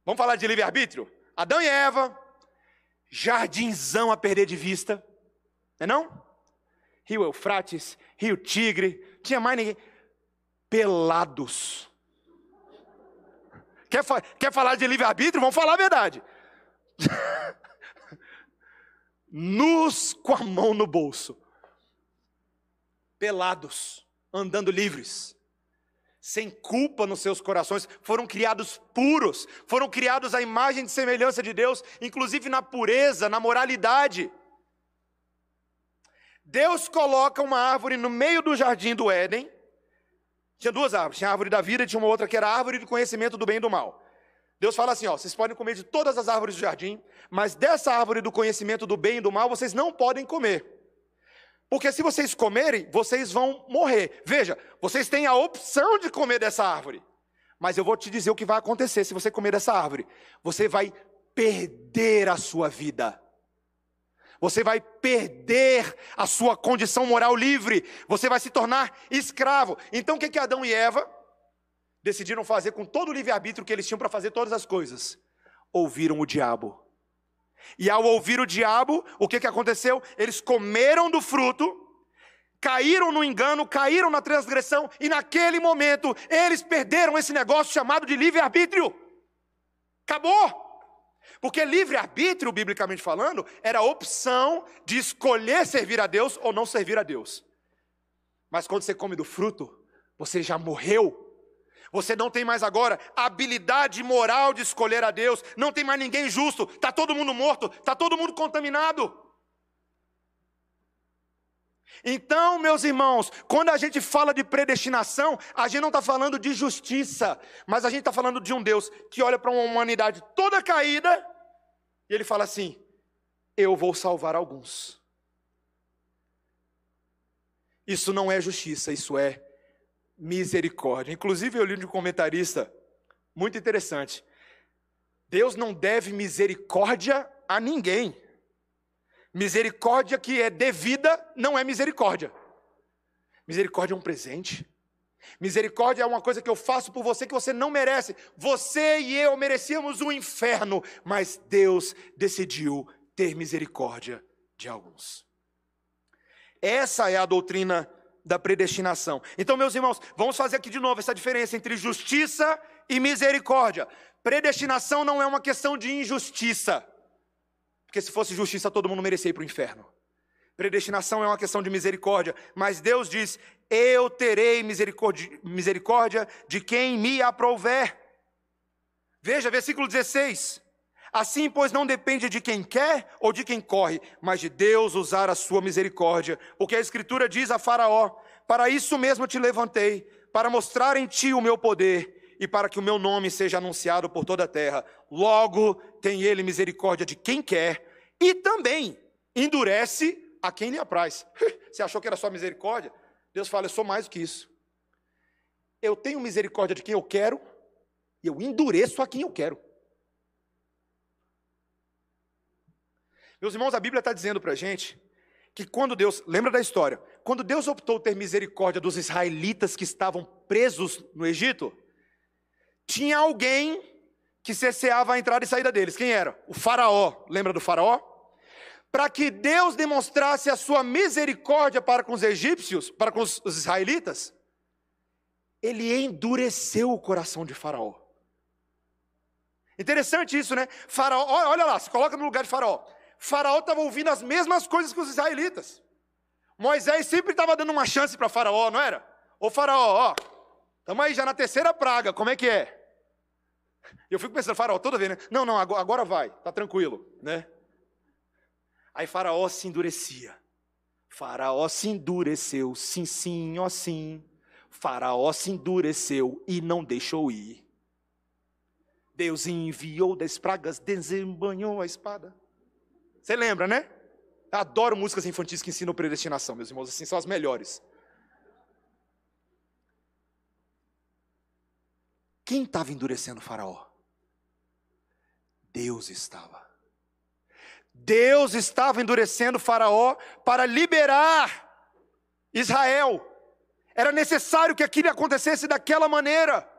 [SPEAKER 1] Vamos falar de livre-arbítrio? Adão e Eva, jardinzão a perder de vista, não é não? Rio Eufrates, Rio Tigre, tinha mais ninguém. Pelados. Quer, fa quer falar de livre-arbítrio? Vamos falar a verdade. Nus com a mão no bolso. Pelados, andando livres sem culpa nos seus corações, foram criados puros, foram criados à imagem e semelhança de Deus, inclusive na pureza, na moralidade. Deus coloca uma árvore no meio do jardim do Éden. Tinha duas árvores, tinha a árvore da vida tinha uma outra que era a árvore do conhecimento do bem e do mal. Deus fala assim: ó, vocês podem comer de todas as árvores do jardim, mas dessa árvore do conhecimento do bem e do mal vocês não podem comer. Porque se vocês comerem, vocês vão morrer. Veja, vocês têm a opção de comer dessa árvore. Mas eu vou te dizer o que vai acontecer se você comer dessa árvore. Você vai perder a sua vida. Você vai perder a sua condição moral livre. Você vai se tornar escravo. Então o que, que Adão e Eva decidiram fazer com todo o livre-arbítrio que eles tinham para fazer todas as coisas? Ouviram o diabo. E ao ouvir o diabo, o que, que aconteceu? Eles comeram do fruto, caíram no engano, caíram na transgressão, e naquele momento eles perderam esse negócio chamado de livre-arbítrio. Acabou! Porque livre-arbítrio, biblicamente falando, era a opção de escolher servir a Deus ou não servir a Deus. Mas quando você come do fruto, você já morreu você não tem mais agora habilidade moral de escolher a Deus. Não tem mais ninguém justo. Está todo mundo morto. Está todo mundo contaminado. Então, meus irmãos, quando a gente fala de predestinação, a gente não está falando de justiça, mas a gente está falando de um Deus que olha para uma humanidade toda caída e ele fala assim: Eu vou salvar alguns. Isso não é justiça, isso é misericórdia. Inclusive, eu li de um comentarista muito interessante. Deus não deve misericórdia a ninguém. Misericórdia que é devida não é misericórdia. Misericórdia é um presente. Misericórdia é uma coisa que eu faço por você que você não merece. Você e eu merecíamos o um inferno, mas Deus decidiu ter misericórdia de alguns. Essa é a doutrina da predestinação. Então, meus irmãos, vamos fazer aqui de novo essa diferença entre justiça e misericórdia. Predestinação não é uma questão de injustiça. Porque se fosse justiça, todo mundo merecia ir para o inferno. Predestinação é uma questão de misericórdia, mas Deus diz: Eu terei misericórdia, de quem me aprouver. Veja, versículo 16. Assim, pois, não depende de quem quer ou de quem corre, mas de Deus usar a sua misericórdia. Porque a Escritura diz a Faraó: Para isso mesmo te levantei, para mostrar em ti o meu poder e para que o meu nome seja anunciado por toda a terra. Logo, tem ele misericórdia de quem quer e também endurece a quem lhe apraz. Você achou que era só misericórdia? Deus fala: Eu sou mais do que isso. Eu tenho misericórdia de quem eu quero e eu endureço a quem eu quero. Meus irmãos, a Bíblia está dizendo para a gente que quando Deus, lembra da história, quando Deus optou ter misericórdia dos israelitas que estavam presos no Egito, tinha alguém que cesseava a entrada e saída deles. Quem era? O Faraó. Lembra do Faraó? Para que Deus demonstrasse a sua misericórdia para com os egípcios, para com os israelitas, ele endureceu o coração de Faraó. Interessante isso, né? Faraó, olha lá, se coloca no lugar de Faraó. Faraó estava ouvindo as mesmas coisas que os israelitas. Moisés sempre estava dando uma chance para Faraó, não era? Ô Faraó, ó, estamos aí já na terceira praga, como é que é? Eu fico pensando, Faraó, toda vez, né? Não, não, agora, vai, tá tranquilo, né? Aí Faraó se endurecia. Faraó se endureceu, sim, sim, ó sim. Faraó se endureceu e não deixou ir. Deus enviou das pragas, desembanhou a espada. Você lembra, né? adoro músicas infantis que ensinam predestinação, meus irmãos, assim são as melhores. Quem estava endurecendo o Faraó? Deus estava. Deus estava endurecendo o Faraó para liberar Israel. Era necessário que aquilo acontecesse daquela maneira.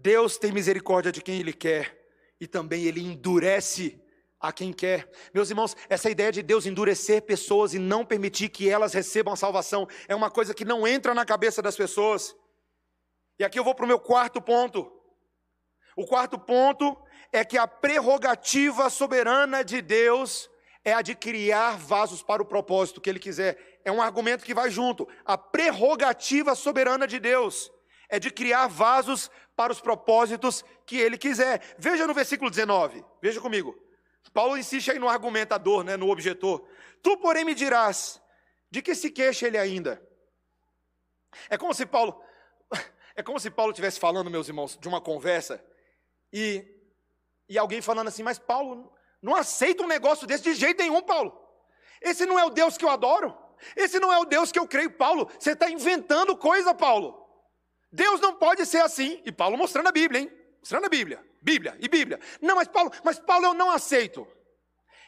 [SPEAKER 1] Deus tem misericórdia de quem Ele quer e também Ele endurece a quem quer. Meus irmãos, essa ideia de Deus endurecer pessoas e não permitir que elas recebam a salvação é uma coisa que não entra na cabeça das pessoas. E aqui eu vou para o meu quarto ponto. O quarto ponto é que a prerrogativa soberana de Deus é a de criar vasos para o propósito que Ele quiser. É um argumento que vai junto. A prerrogativa soberana de Deus é de criar vasos para os propósitos que ele quiser. Veja no versículo 19, veja comigo. Paulo insiste aí no argumentador, né, no objetor. Tu, porém, me dirás, de que se queixa ele ainda? É como se Paulo, é como se Paulo estivesse falando, meus irmãos, de uma conversa e, e alguém falando assim, mas Paulo não aceita um negócio desse de jeito nenhum, Paulo. Esse não é o Deus que eu adoro. Esse não é o Deus que eu creio, Paulo. Você está inventando coisa, Paulo. Deus não pode ser assim. E Paulo mostrando a Bíblia, hein? Mostrando a Bíblia. Bíblia e Bíblia. Não, mas Paulo, mas Paulo eu não aceito.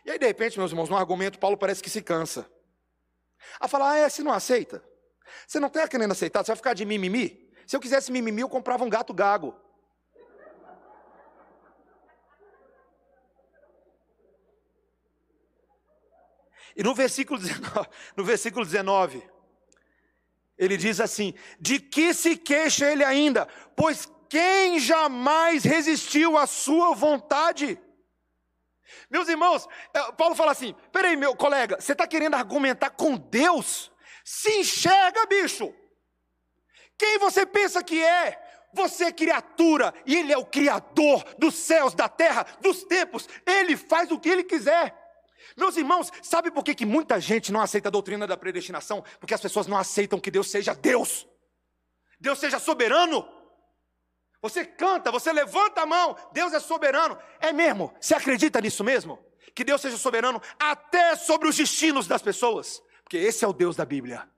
[SPEAKER 1] E aí, de repente, meus irmãos, no argumento, Paulo parece que se cansa. A falar, ah, é, você não aceita? Você não está querendo aceitar, você vai ficar de mimimi? Se eu quisesse mimimi, eu comprava um gato gago. E no versículo 19, no versículo 19 ele diz assim: De que se queixa ele ainda? Pois quem jamais resistiu à sua vontade? Meus irmãos, é, Paulo fala assim: peraí, meu colega, você está querendo argumentar com Deus? Se enxerga, bicho. Quem você pensa que é? Você é criatura e Ele é o Criador dos céus, da terra, dos tempos. Ele faz o que Ele quiser. Meus irmãos, sabe por que, que muita gente não aceita a doutrina da predestinação? Porque as pessoas não aceitam que Deus seja Deus, Deus seja soberano. Você canta, você levanta a mão, Deus é soberano. É mesmo? Você acredita nisso mesmo? Que Deus seja soberano até sobre os destinos das pessoas? Porque esse é o Deus da Bíblia.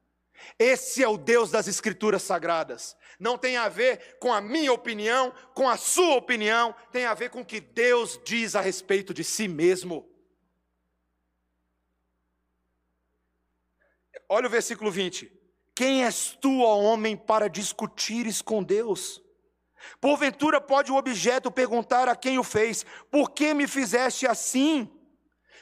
[SPEAKER 1] Esse é o Deus das Escrituras Sagradas. Não tem a ver com a minha opinião, com a sua opinião, tem a ver com o que Deus diz a respeito de si mesmo. Olha o versículo 20. Quem és tu, ó homem, para discutires com Deus? Porventura pode o objeto perguntar a quem o fez: Por que me fizeste assim?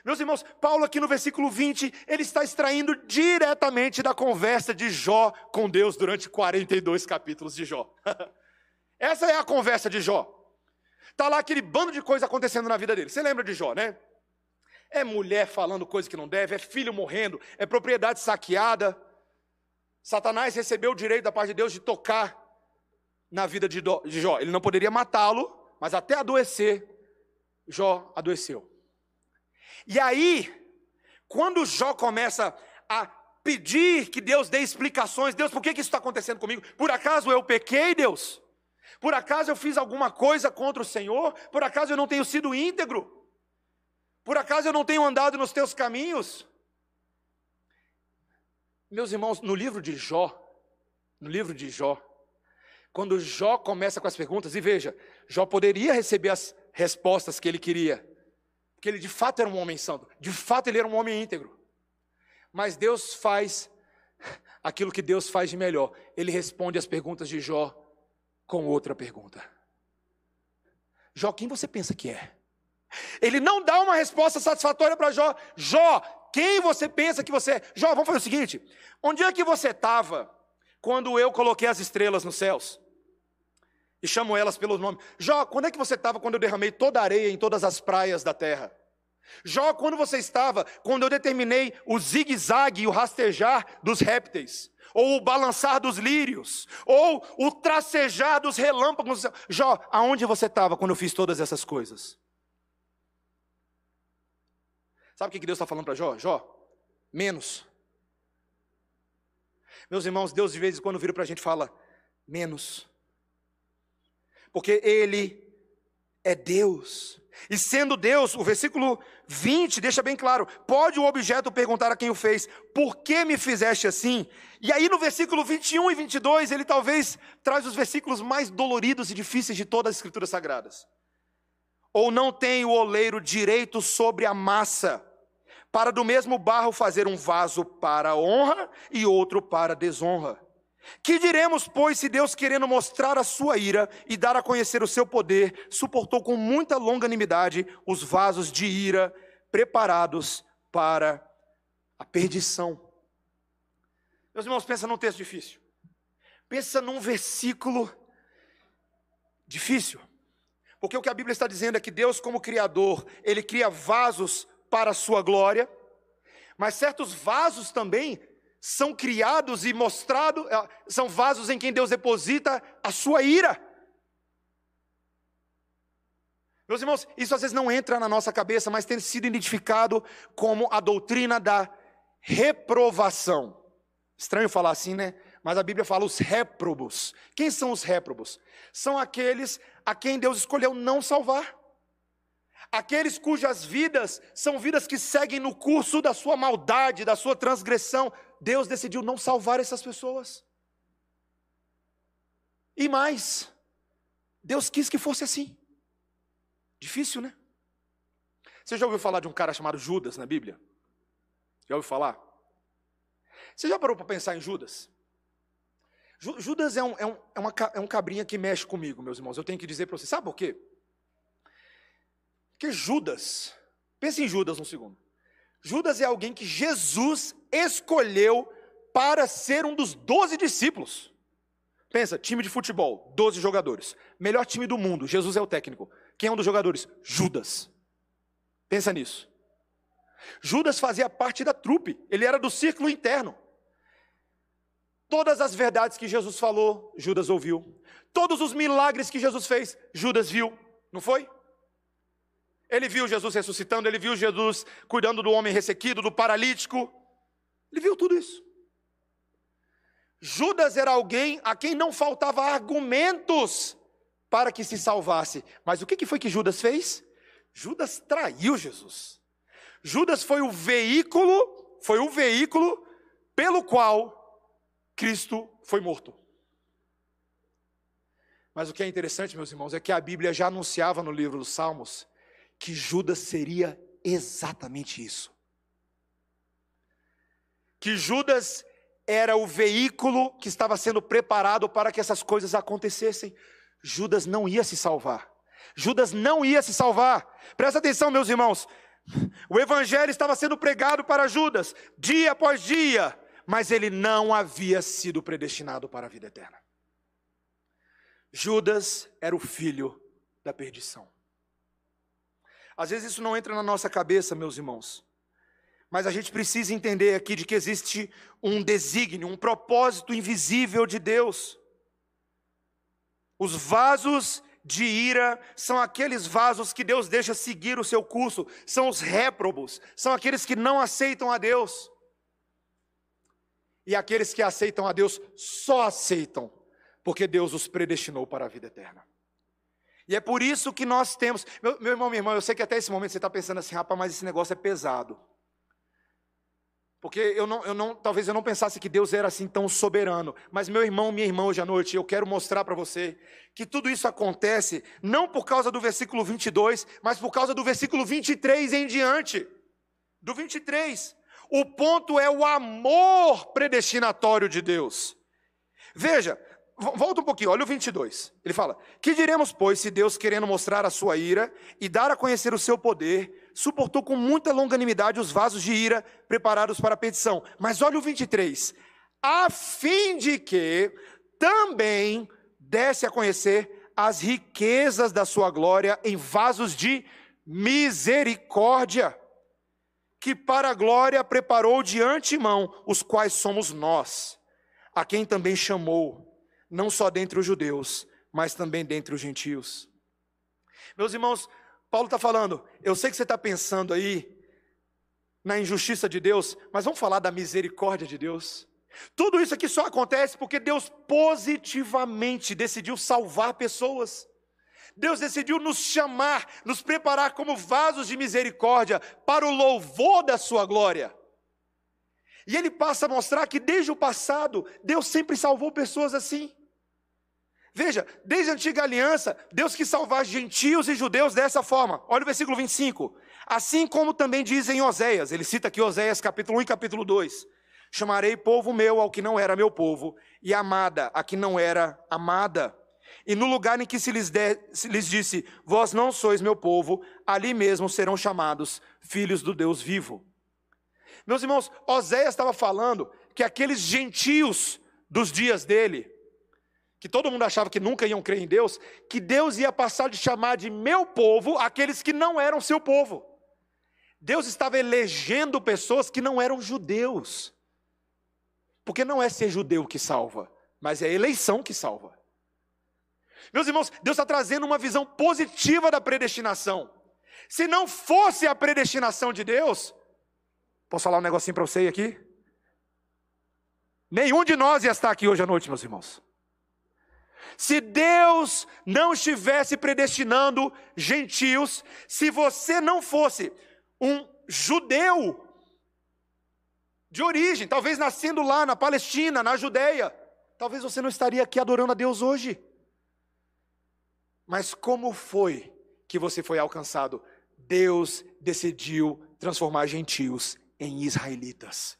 [SPEAKER 1] Meus irmãos, Paulo aqui no versículo 20, ele está extraindo diretamente da conversa de Jó com Deus durante 42 capítulos de Jó. Essa é a conversa de Jó. Tá lá aquele bando de coisa acontecendo na vida dele. Você lembra de Jó, né? É mulher falando coisa que não deve, é filho morrendo, é propriedade saqueada. Satanás recebeu o direito da parte de Deus de tocar na vida de Jó. Ele não poderia matá-lo, mas até adoecer, Jó adoeceu. E aí, quando Jó começa a pedir que Deus dê explicações, Deus, por que, que isso está acontecendo comigo? Por acaso eu pequei, Deus? Por acaso eu fiz alguma coisa contra o Senhor? Por acaso eu não tenho sido íntegro? Por acaso eu não tenho andado nos teus caminhos? Meus irmãos, no livro de Jó, no livro de Jó, quando Jó começa com as perguntas, e veja, Jó poderia receber as respostas que ele queria, porque ele de fato era um homem santo, de fato ele era um homem íntegro. Mas Deus faz aquilo que Deus faz de melhor. Ele responde as perguntas de Jó com outra pergunta. Jó, quem você pensa que é? Ele não dá uma resposta satisfatória para Jó. Jó, quem você pensa que você é? Jó, vamos fazer o seguinte: onde é que você estava quando eu coloquei as estrelas nos céus? E chamo elas pelo nome. Jó, quando é que você estava quando eu derramei toda a areia em todas as praias da terra? Jó, quando você estava, quando eu determinei o zigue-zague e o rastejar dos répteis, ou o balançar dos lírios, ou o tracejar dos relâmpagos. Jó, aonde você estava quando eu fiz todas essas coisas? Sabe o que Deus está falando para Jó? Jó, menos. Meus irmãos, Deus de vez em quando vira para a gente e fala, menos. Porque Ele é Deus. E sendo Deus, o versículo 20 deixa bem claro: pode o objeto perguntar a quem o fez, por que me fizeste assim? E aí no versículo 21 e 22, ele talvez traz os versículos mais doloridos e difíceis de todas as escrituras sagradas. Ou não tem o oleiro direito sobre a massa, para do mesmo barro fazer um vaso para honra e outro para desonra? Que diremos, pois, se Deus, querendo mostrar a sua ira e dar a conhecer o seu poder, suportou com muita longanimidade os vasos de ira preparados para a perdição? Meus irmãos, pensa num texto difícil. Pensa num versículo difícil. Porque o que a Bíblia está dizendo é que Deus, como Criador, Ele cria vasos para a sua glória, mas certos vasos também são criados e mostrados, é, são vasos em quem Deus deposita a sua ira. Meus irmãos, isso às vezes não entra na nossa cabeça, mas tem sido identificado como a doutrina da reprovação. Estranho falar assim, né? Mas a Bíblia fala os réprobos. Quem são os réprobos? São aqueles a quem Deus escolheu não salvar. Aqueles cujas vidas são vidas que seguem no curso da sua maldade, da sua transgressão, Deus decidiu não salvar essas pessoas. E mais, Deus quis que fosse assim. Difícil, né? Você já ouviu falar de um cara chamado Judas na Bíblia? Já ouviu falar? Você já parou para pensar em Judas? Judas é um, é, um, é, uma, é um cabrinha que mexe comigo, meus irmãos. Eu tenho que dizer para você, sabe por quê? Porque Judas, pense em Judas um segundo. Judas é alguém que Jesus escolheu para ser um dos doze discípulos. Pensa, time de futebol, 12 jogadores. Melhor time do mundo, Jesus é o técnico. Quem é um dos jogadores? Judas. Pensa nisso. Judas fazia parte da trupe, ele era do círculo interno. Todas as verdades que Jesus falou, Judas ouviu. Todos os milagres que Jesus fez, Judas viu, não foi? Ele viu Jesus ressuscitando, ele viu Jesus cuidando do homem ressequido, do paralítico. Ele viu tudo isso. Judas era alguém a quem não faltava argumentos para que se salvasse. Mas o que foi que Judas fez? Judas traiu Jesus. Judas foi o veículo, foi o veículo pelo qual Cristo foi morto. Mas o que é interessante, meus irmãos, é que a Bíblia já anunciava no livro dos Salmos que Judas seria exatamente isso. Que Judas era o veículo que estava sendo preparado para que essas coisas acontecessem. Judas não ia se salvar. Judas não ia se salvar. Presta atenção, meus irmãos. O evangelho estava sendo pregado para Judas, dia após dia, mas ele não havia sido predestinado para a vida eterna. Judas era o filho da perdição. Às vezes isso não entra na nossa cabeça, meus irmãos. Mas a gente precisa entender aqui de que existe um desígnio, um propósito invisível de Deus. Os vasos de ira são aqueles vasos que Deus deixa seguir o seu curso, são os réprobos, são aqueles que não aceitam a Deus. E aqueles que aceitam a Deus só aceitam porque Deus os predestinou para a vida eterna. E é por isso que nós temos. Meu, meu irmão, minha irmã, eu sei que até esse momento você está pensando assim, rapaz, mas esse negócio é pesado. Porque eu não, eu não, talvez eu não pensasse que Deus era assim tão soberano. Mas meu irmão, minha irmã, hoje à noite, eu quero mostrar para você que tudo isso acontece não por causa do versículo 22, mas por causa do versículo 23 em diante. Do 23. O ponto é o amor predestinatório de Deus. Veja, Volta um pouquinho, olha o 22. Ele fala: Que diremos, pois, se Deus, querendo mostrar a sua ira e dar a conhecer o seu poder, suportou com muita longanimidade os vasos de ira preparados para a petição? Mas olha o 23. A fim de que também desse a conhecer as riquezas da sua glória em vasos de misericórdia, que para a glória preparou de antemão, os quais somos nós, a quem também chamou não só dentre os judeus, mas também dentre os gentios. Meus irmãos, Paulo está falando, eu sei que você está pensando aí na injustiça de Deus, mas vamos falar da misericórdia de Deus. Tudo isso aqui só acontece porque Deus positivamente decidiu salvar pessoas. Deus decidiu nos chamar, nos preparar como vasos de misericórdia para o louvor da sua glória. E ele passa a mostrar que desde o passado, Deus sempre salvou pessoas assim. Veja, desde a antiga aliança, Deus quis salvar gentios e judeus dessa forma. Olha o versículo 25. Assim como também diz em Oséias, ele cita aqui Oséias capítulo 1 e capítulo 2. Chamarei povo meu ao que não era meu povo, e amada a que não era amada. E no lugar em que se lhes, de, se lhes disse, vós não sois meu povo, ali mesmo serão chamados filhos do Deus vivo. Meus irmãos, Oséias estava falando que aqueles gentios dos dias dele, que todo mundo achava que nunca iam crer em Deus, que Deus ia passar de chamar de meu povo aqueles que não eram seu povo. Deus estava elegendo pessoas que não eram judeus. Porque não é ser judeu que salva, mas é a eleição que salva. Meus irmãos, Deus está trazendo uma visão positiva da predestinação. Se não fosse a predestinação de Deus, posso falar um negocinho para você aqui? Nenhum de nós ia estar aqui hoje à noite, meus irmãos. Se Deus não estivesse predestinando gentios, se você não fosse um judeu de origem, talvez nascendo lá na Palestina, na Judéia, talvez você não estaria aqui adorando a Deus hoje. Mas como foi que você foi alcançado? Deus decidiu transformar gentios em israelitas.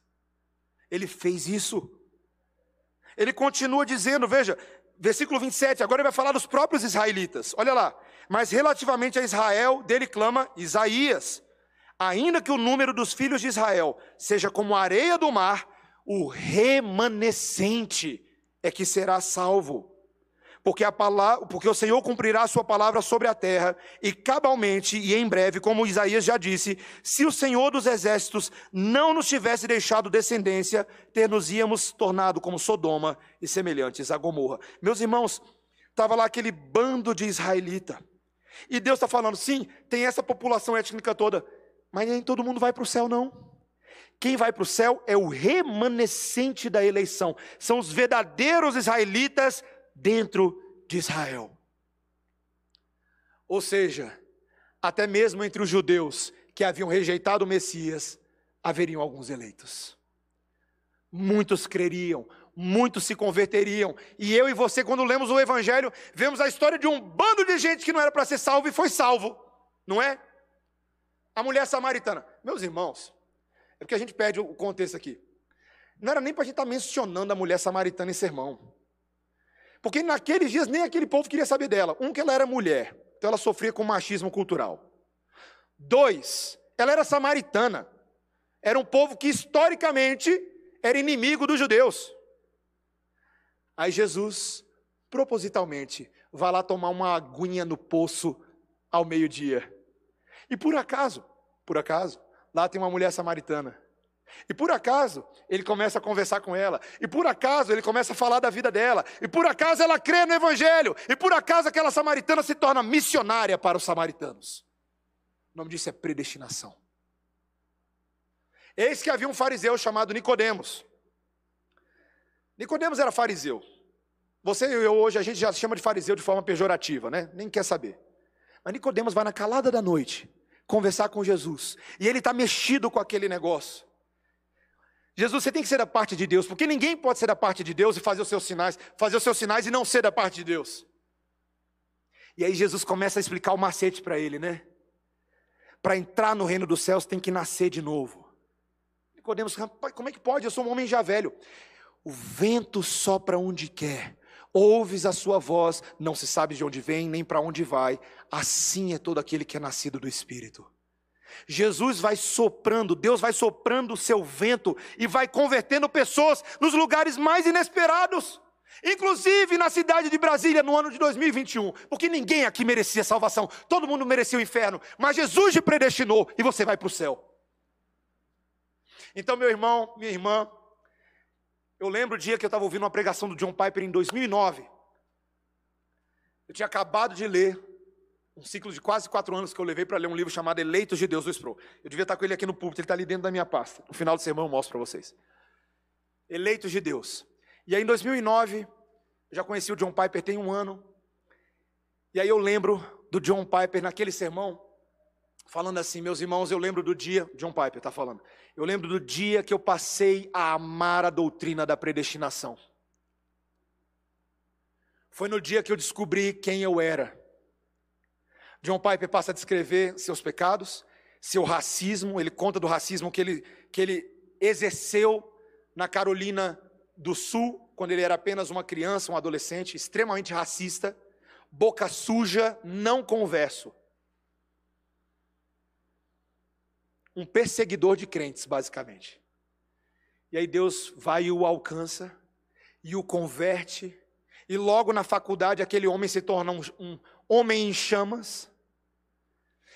[SPEAKER 1] Ele fez isso. Ele continua dizendo, veja, versículo 27, agora ele vai falar dos próprios israelitas. Olha lá. Mas relativamente a Israel, dele clama Isaías: Ainda que o número dos filhos de Israel seja como a areia do mar, o remanescente é que será salvo porque, a palavra, porque o Senhor cumprirá a sua palavra sobre a terra, e cabalmente e em breve, como Isaías já disse, se o Senhor dos exércitos não nos tivesse deixado descendência, ter-nos-íamos tornado como Sodoma e semelhantes a Gomorra. Meus irmãos, estava lá aquele bando de israelita, e Deus está falando, sim, tem essa população étnica toda, mas nem todo mundo vai para o céu, não. Quem vai para o céu é o remanescente da eleição, são os verdadeiros israelitas dentro de Israel. Ou seja, até mesmo entre os judeus que haviam rejeitado o Messias, haveriam alguns eleitos. Muitos creriam, muitos se converteriam. E eu e você, quando lemos o Evangelho, vemos a história de um bando de gente que não era para ser salvo e foi salvo, não é? A mulher samaritana. Meus irmãos, é porque a gente perde o contexto aqui. Não era nem para a gente estar tá mencionando a mulher samaritana em sermão. Porque naqueles dias nem aquele povo queria saber dela. Um, que ela era mulher, então ela sofria com machismo cultural. Dois, ela era samaritana. Era um povo que historicamente era inimigo dos judeus. Aí Jesus, propositalmente, vai lá tomar uma aguinha no poço ao meio-dia. E por acaso, por acaso, lá tem uma mulher samaritana. E por acaso, ele começa a conversar com ela. E por acaso, ele começa a falar da vida dela. E por acaso, ela crê no Evangelho. E por acaso, aquela samaritana se torna missionária para os samaritanos. O nome disso é predestinação. Eis que havia um fariseu chamado Nicodemos. Nicodemos era fariseu. Você e eu hoje a gente já chama de fariseu de forma pejorativa, né? Nem quer saber. Mas Nicodemos vai na calada da noite conversar com Jesus. E ele está mexido com aquele negócio. Jesus, você tem que ser da parte de Deus, porque ninguém pode ser da parte de Deus e fazer os seus sinais, fazer os seus sinais e não ser da parte de Deus. E aí Jesus começa a explicar o macete para ele, né? Para entrar no reino dos céus tem que nascer de novo. Nicodemos, como é que pode? Eu sou um homem já velho. O vento sopra onde quer, ouves a sua voz, não se sabe de onde vem nem para onde vai. Assim é todo aquele que é nascido do Espírito. Jesus vai soprando, Deus vai soprando o seu vento e vai convertendo pessoas nos lugares mais inesperados. Inclusive na cidade de Brasília no ano de 2021, porque ninguém aqui merecia salvação, todo mundo merecia o inferno, mas Jesus te predestinou e você vai para o céu. Então, meu irmão, minha irmã, eu lembro o dia que eu estava ouvindo uma pregação do John Piper em 2009. Eu tinha acabado de ler um ciclo de quase quatro anos que eu levei para ler um livro chamado Eleitos de Deus do Sproul. Eu devia estar com ele aqui no púlpito, ele está ali dentro da minha pasta. No final do sermão eu mostro para vocês. Eleitos de Deus. E aí em 2009, eu já conheci o John Piper tem um ano. E aí eu lembro do John Piper naquele sermão, falando assim, meus irmãos, eu lembro do dia, John Piper está falando, eu lembro do dia que eu passei a amar a doutrina da predestinação. Foi no dia que eu descobri quem eu era. John Piper passa a descrever seus pecados, seu racismo, ele conta do racismo que ele, que ele exerceu na Carolina do Sul, quando ele era apenas uma criança, um adolescente, extremamente racista, boca suja, não converso. Um perseguidor de crentes, basicamente. E aí Deus vai e o alcança, e o converte, e logo na faculdade aquele homem se torna um, um homem em chamas,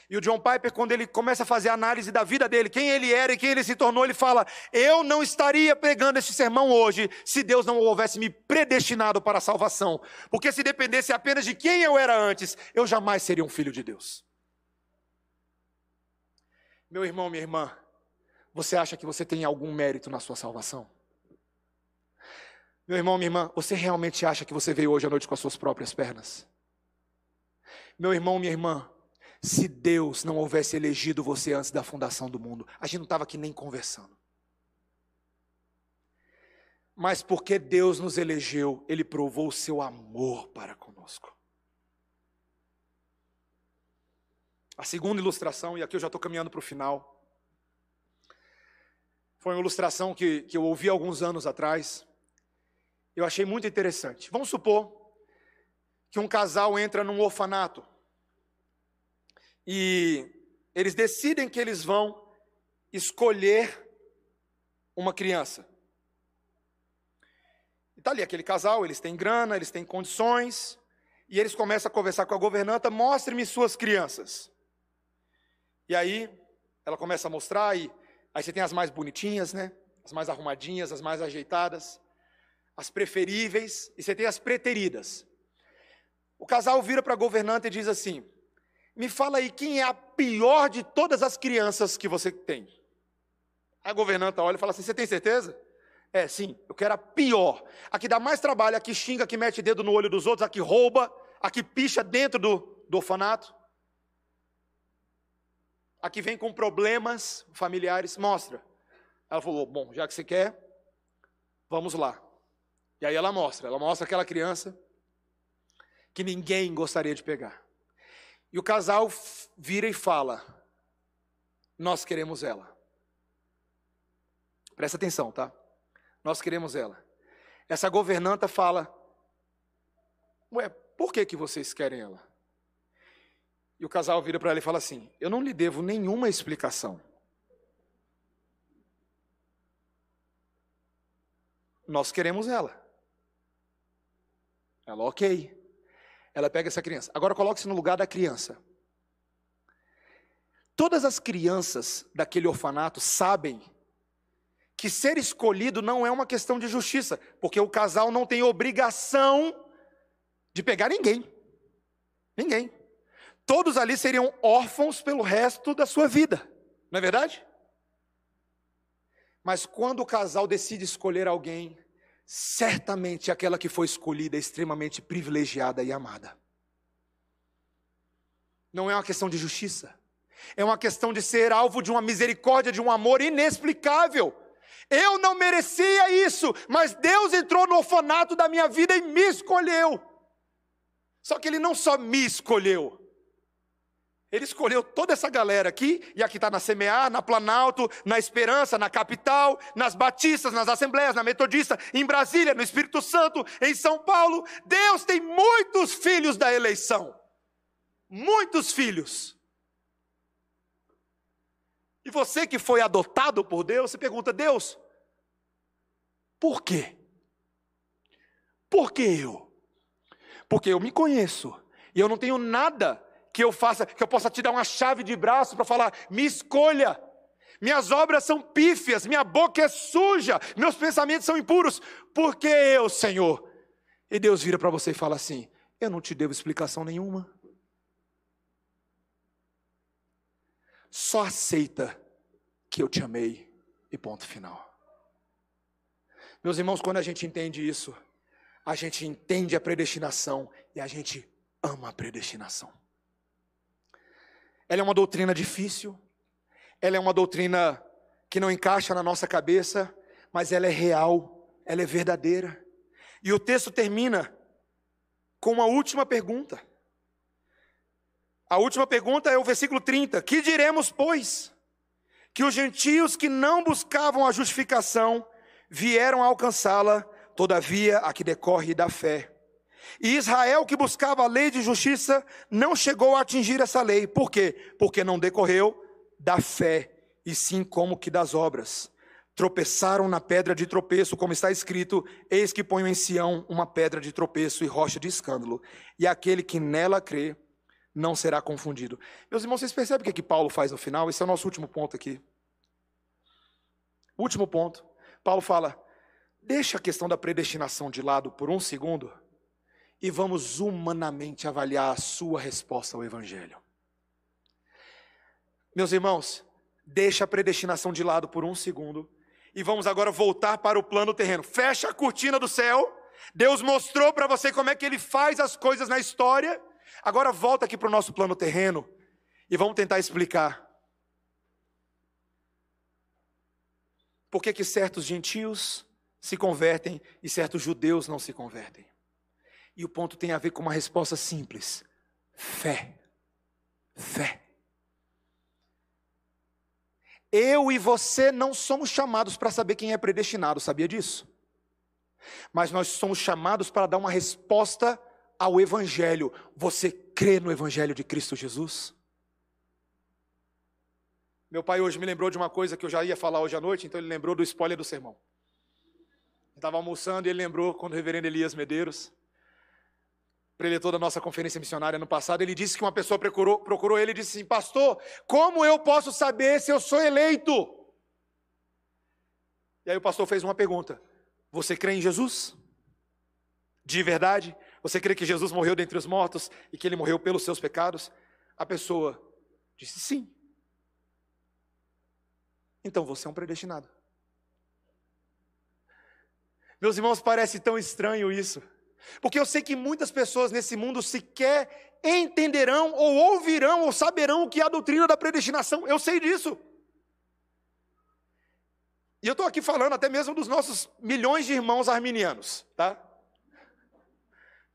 [SPEAKER 1] e o John Piper, quando ele começa a fazer a análise da vida dele, quem ele era e quem ele se tornou, ele fala: Eu não estaria pregando esse sermão hoje se Deus não houvesse me predestinado para a salvação. Porque se dependesse apenas de quem eu era antes, eu jamais seria um filho de Deus. Meu irmão, minha irmã, você acha que você tem algum mérito na sua salvação? Meu irmão, minha irmã, você realmente acha que você veio hoje à noite com as suas próprias pernas? Meu irmão, minha irmã, se Deus não houvesse elegido você antes da fundação do mundo, a gente não estava aqui nem conversando. Mas porque Deus nos elegeu, Ele provou o seu amor para conosco. A segunda ilustração, e aqui eu já estou caminhando para o final, foi uma ilustração que, que eu ouvi alguns anos atrás. Eu achei muito interessante. Vamos supor que um casal entra num orfanato e eles decidem que eles vão escolher uma criança. E está ali aquele casal, eles têm grana, eles têm condições, e eles começam a conversar com a governanta, mostre-me suas crianças. E aí, ela começa a mostrar, e aí você tem as mais bonitinhas, né? As mais arrumadinhas, as mais ajeitadas, as preferíveis, e você tem as preteridas. O casal vira para a governanta e diz assim: me fala aí quem é a pior de todas as crianças que você tem. A governanta olha e fala assim: Você tem certeza? É, sim, eu quero a pior. A que dá mais trabalho, a que xinga, a que mete dedo no olho dos outros, a que rouba, a que picha dentro do, do orfanato. A que vem com problemas familiares. Mostra. Ela falou: Bom, já que você quer, vamos lá. E aí ela mostra. Ela mostra aquela criança que ninguém gostaria de pegar. E o casal vira e fala: Nós queremos ela. Presta atenção, tá? Nós queremos ela. Essa governanta fala: Ué, por que, que vocês querem ela? E o casal vira para ela e fala assim: Eu não lhe devo nenhuma explicação. Nós queremos ela. Ela, ok. Ela pega essa criança. Agora coloque-se no lugar da criança. Todas as crianças daquele orfanato sabem que ser escolhido não é uma questão de justiça, porque o casal não tem obrigação de pegar ninguém. Ninguém. Todos ali seriam órfãos pelo resto da sua vida, não é verdade? Mas quando o casal decide escolher alguém, certamente aquela que foi escolhida é extremamente privilegiada e amada. Não é uma questão de justiça, é uma questão de ser alvo de uma misericórdia, de um amor inexplicável. Eu não merecia isso, mas Deus entrou no orfanato da minha vida e me escolheu. Só que Ele não só me escolheu, Ele escolheu toda essa galera aqui, e aqui está na Semear, na Planalto, na Esperança, na Capital, nas Batistas, nas Assembleias, na Metodista, em Brasília, no Espírito Santo, em São Paulo. Deus tem muitos filhos da eleição. Muitos filhos. E você que foi adotado por Deus, você pergunta: Deus, por quê? Por que eu? Porque eu me conheço e eu não tenho nada que eu faça, que eu possa te dar uma chave de braço para falar: me escolha. Minhas obras são pífias, minha boca é suja, meus pensamentos são impuros. Por que eu, Senhor? E Deus vira para você e fala assim: Eu não te devo explicação nenhuma. Só aceita que eu te amei e ponto final. Meus irmãos, quando a gente entende isso, a gente entende a predestinação e a gente ama a predestinação. Ela é uma doutrina difícil, ela é uma doutrina que não encaixa na nossa cabeça, mas ela é real, ela é verdadeira. E o texto termina com uma última pergunta. A última pergunta é o versículo 30. Que diremos, pois? Que os gentios que não buscavam a justificação vieram alcançá-la, todavia a que decorre da fé. E Israel, que buscava a lei de justiça, não chegou a atingir essa lei. Por quê? Porque não decorreu da fé, e sim como que das obras. Tropeçaram na pedra de tropeço, como está escrito: Eis que ponho em Sião uma pedra de tropeço e rocha de escândalo, e aquele que nela crê não será confundido. Meus irmãos, vocês percebem o que, é que Paulo faz no final? Esse é o nosso último ponto aqui. Último ponto. Paulo fala: deixa a questão da predestinação de lado por um segundo e vamos humanamente avaliar a sua resposta ao Evangelho. Meus irmãos, deixa a predestinação de lado por um segundo e vamos agora voltar para o plano terreno. Fecha a cortina do céu. Deus mostrou para você como é que ele faz as coisas na história. Agora volta aqui para o nosso plano terreno e vamos tentar explicar. Por que, que certos gentios se convertem e certos judeus não se convertem? E o ponto tem a ver com uma resposta simples: fé. Fé. Eu e você não somos chamados para saber quem é predestinado, sabia disso? Mas nós somos chamados para dar uma resposta ao Evangelho. Você crê no Evangelho de Cristo Jesus? Meu pai hoje me lembrou de uma coisa que eu já ia falar hoje à noite, então ele lembrou do spoiler do sermão. Estava almoçando e ele lembrou quando o reverendo Elias Medeiros, preletor da nossa conferência missionária no passado, ele disse que uma pessoa procurou, procurou ele e disse assim: Pastor, como eu posso saber se eu sou eleito? E aí o pastor fez uma pergunta: Você crê em Jesus? De verdade? Você crê que Jesus morreu dentre os mortos e que ele morreu pelos seus pecados? A pessoa disse sim. Então você é um predestinado. Meus irmãos, parece tão estranho isso. Porque eu sei que muitas pessoas nesse mundo sequer entenderão, ou ouvirão, ou saberão o que é a doutrina da predestinação. Eu sei disso. E eu estou aqui falando até mesmo dos nossos milhões de irmãos arminianos, tá?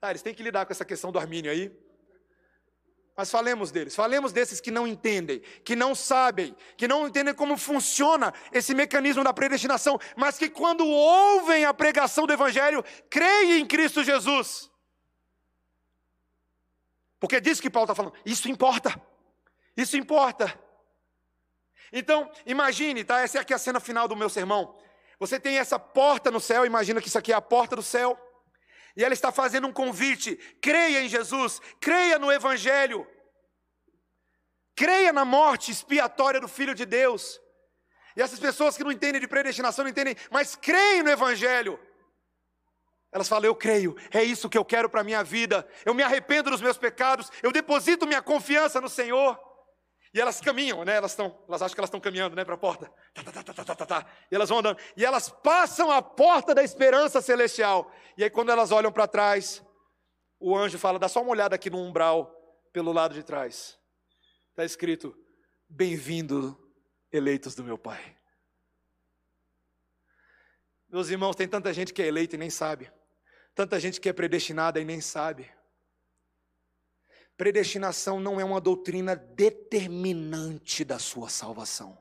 [SPEAKER 1] Ah, eles têm que lidar com essa questão do Armínio aí. Mas falemos deles, falemos desses que não entendem, que não sabem, que não entendem como funciona esse mecanismo da predestinação, mas que quando ouvem a pregação do Evangelho, creem em Cristo Jesus. Porque é disso que Paulo está falando, isso importa, isso importa. Então, imagine, tá? Essa aqui é a cena final do meu sermão. Você tem essa porta no céu, imagina que isso aqui é a porta do céu. E ela está fazendo um convite: creia em Jesus, creia no Evangelho, creia na morte expiatória do Filho de Deus. E essas pessoas que não entendem de predestinação, não entendem, mas creem no Evangelho. Elas falam: Eu creio, é isso que eu quero para a minha vida. Eu me arrependo dos meus pecados, eu deposito minha confiança no Senhor. E elas caminham, né? Elas estão, elas acham que elas estão caminhando, né, para a porta. Tá, tá, tá, e elas vão andando. E elas passam a porta da esperança celestial. E aí quando elas olham para trás, o anjo fala: "Dá só uma olhada aqui no umbral pelo lado de trás". Está escrito: "Bem-vindo, eleitos do meu Pai". Meus irmãos, tem tanta gente que é eleita e nem sabe. Tanta gente que é predestinada e nem sabe. Predestinação não é uma doutrina determinante da sua salvação.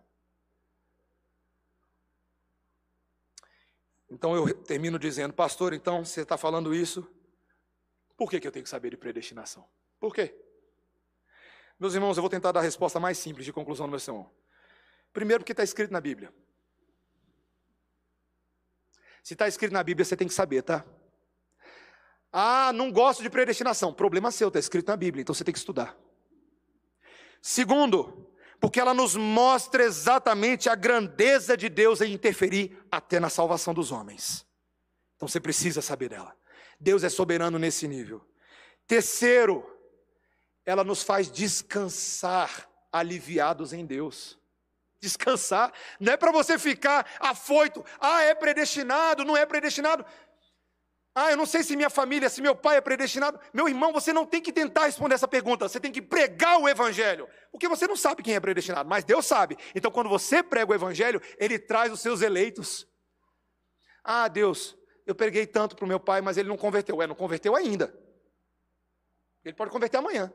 [SPEAKER 1] Então eu termino dizendo, pastor, então você está falando isso, por que, que eu tenho que saber de predestinação? Por quê? Meus irmãos, eu vou tentar dar a resposta mais simples de conclusão do meu sermão. Primeiro, porque está escrito na Bíblia. Se está escrito na Bíblia, você tem que saber, tá? Ah, não gosto de predestinação. Problema seu, está escrito na Bíblia, então você tem que estudar. Segundo, porque ela nos mostra exatamente a grandeza de Deus em interferir até na salvação dos homens. Então você precisa saber dela. Deus é soberano nesse nível. Terceiro, ela nos faz descansar aliviados em Deus. Descansar não é para você ficar afoito, ah, é predestinado, não é predestinado. Ah, eu não sei se minha família, se meu pai é predestinado. Meu irmão, você não tem que tentar responder essa pergunta, você tem que pregar o Evangelho. Porque você não sabe quem é predestinado, mas Deus sabe. Então, quando você prega o Evangelho, Ele traz os seus eleitos. Ah, Deus, eu preguei tanto para o meu pai, mas ele não converteu. É, não converteu ainda. Ele pode converter amanhã.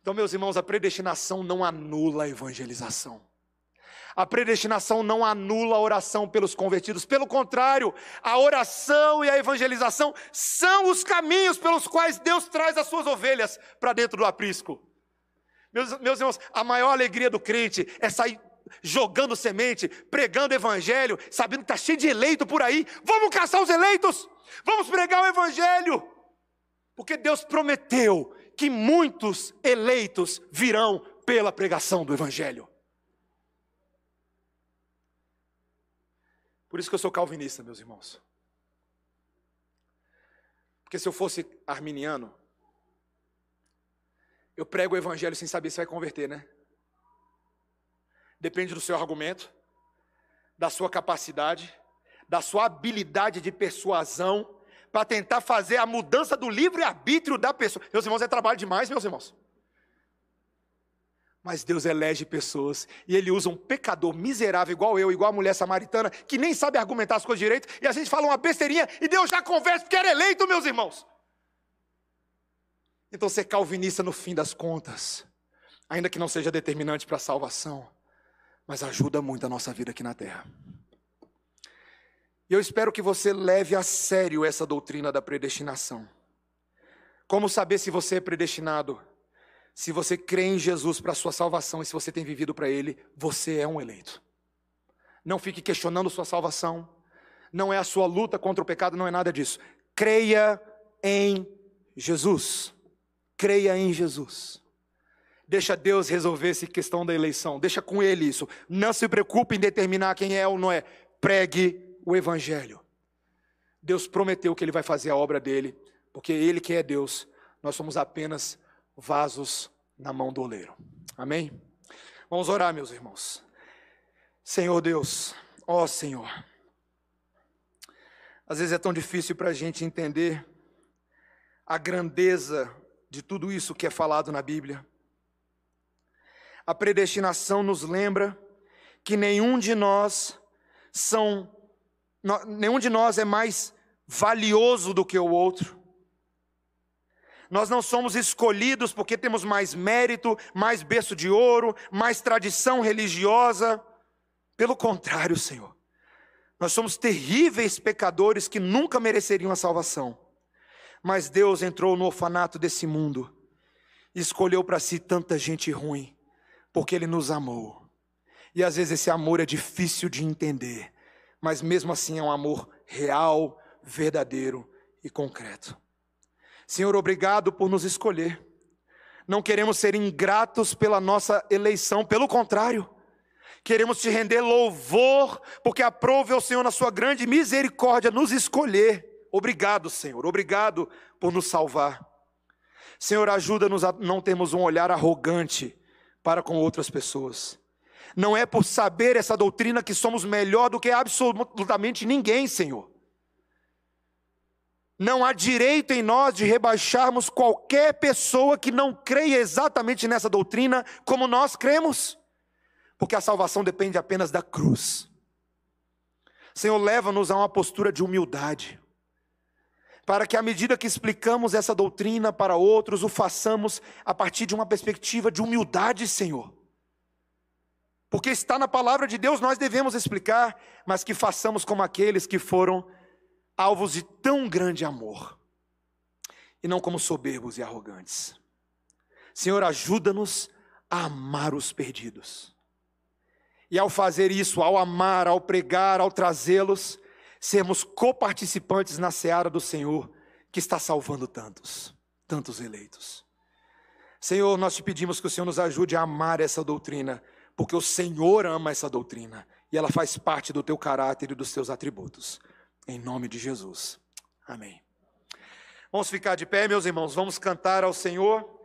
[SPEAKER 1] Então, meus irmãos, a predestinação não anula a evangelização. A predestinação não anula a oração pelos convertidos, pelo contrário, a oração e a evangelização são os caminhos pelos quais Deus traz as suas ovelhas para dentro do aprisco. Meus, meus irmãos, a maior alegria do crente é sair jogando semente, pregando evangelho, sabendo que está cheio de eleito por aí. Vamos caçar os eleitos, vamos pregar o evangelho, porque Deus prometeu que muitos eleitos virão pela pregação do evangelho. Por isso que eu sou calvinista, meus irmãos. Porque se eu fosse arminiano, eu prego o evangelho sem saber se vai converter, né? Depende do seu argumento, da sua capacidade, da sua habilidade de persuasão para tentar fazer a mudança do livre arbítrio da pessoa. Meus irmãos, é trabalho demais, meus irmãos. Mas Deus elege pessoas e Ele usa um pecador miserável, igual eu, igual a mulher samaritana, que nem sabe argumentar as coisas direito, e a gente fala uma besteirinha e Deus já conversa porque era eleito, meus irmãos. Então, ser calvinista no fim das contas, ainda que não seja determinante para a salvação, mas ajuda muito a nossa vida aqui na terra. E eu espero que você leve a sério essa doutrina da predestinação. Como saber se você é predestinado? Se você crê em Jesus para sua salvação e se você tem vivido para Ele, você é um eleito. Não fique questionando sua salvação. Não é a sua luta contra o pecado, não é nada disso. Creia em Jesus. Creia em Jesus. Deixa Deus resolver essa questão da eleição. Deixa com Ele isso. Não se preocupe em determinar quem é ou não é. Pregue o Evangelho. Deus prometeu que Ele vai fazer a obra dele, porque Ele que é Deus, nós somos apenas vasos na mão do oleiro. Amém? Vamos orar, meus irmãos. Senhor Deus, ó Senhor, às vezes é tão difícil para a gente entender a grandeza de tudo isso que é falado na Bíblia. A predestinação nos lembra que nenhum de nós são, nenhum de nós é mais valioso do que o outro. Nós não somos escolhidos porque temos mais mérito, mais berço de ouro, mais tradição religiosa. Pelo contrário, Senhor. Nós somos terríveis pecadores que nunca mereceriam a salvação. Mas Deus entrou no orfanato desse mundo e escolheu para si tanta gente ruim, porque Ele nos amou. E às vezes esse amor é difícil de entender, mas mesmo assim é um amor real, verdadeiro e concreto. Senhor, obrigado por nos escolher. Não queremos ser ingratos pela nossa eleição, pelo contrário, queremos te render louvor, porque aprove ao Senhor, na sua grande misericórdia, nos escolher. Obrigado, Senhor, obrigado por nos salvar. Senhor, ajuda-nos a não termos um olhar arrogante para com outras pessoas. Não é por saber essa doutrina que somos melhor do que absolutamente ninguém, Senhor. Não há direito em nós de rebaixarmos qualquer pessoa que não creia exatamente nessa doutrina como nós cremos, porque a salvação depende apenas da cruz. Senhor, leva-nos a uma postura de humildade, para que à medida que explicamos essa doutrina para outros, o façamos a partir de uma perspectiva de humildade, Senhor. Porque está na palavra de Deus, nós devemos explicar, mas que façamos como aqueles que foram alvos de tão grande amor, e não como soberbos e arrogantes. Senhor, ajuda-nos a amar os perdidos. E ao fazer isso, ao amar, ao pregar, ao trazê-los, sermos coparticipantes na seara do Senhor, que está salvando tantos, tantos eleitos. Senhor, nós te pedimos que o Senhor nos ajude a amar essa doutrina, porque o Senhor ama essa doutrina e ela faz parte do teu caráter e dos teus atributos. Em nome de Jesus. Amém. Vamos ficar de pé, meus irmãos, vamos cantar ao Senhor.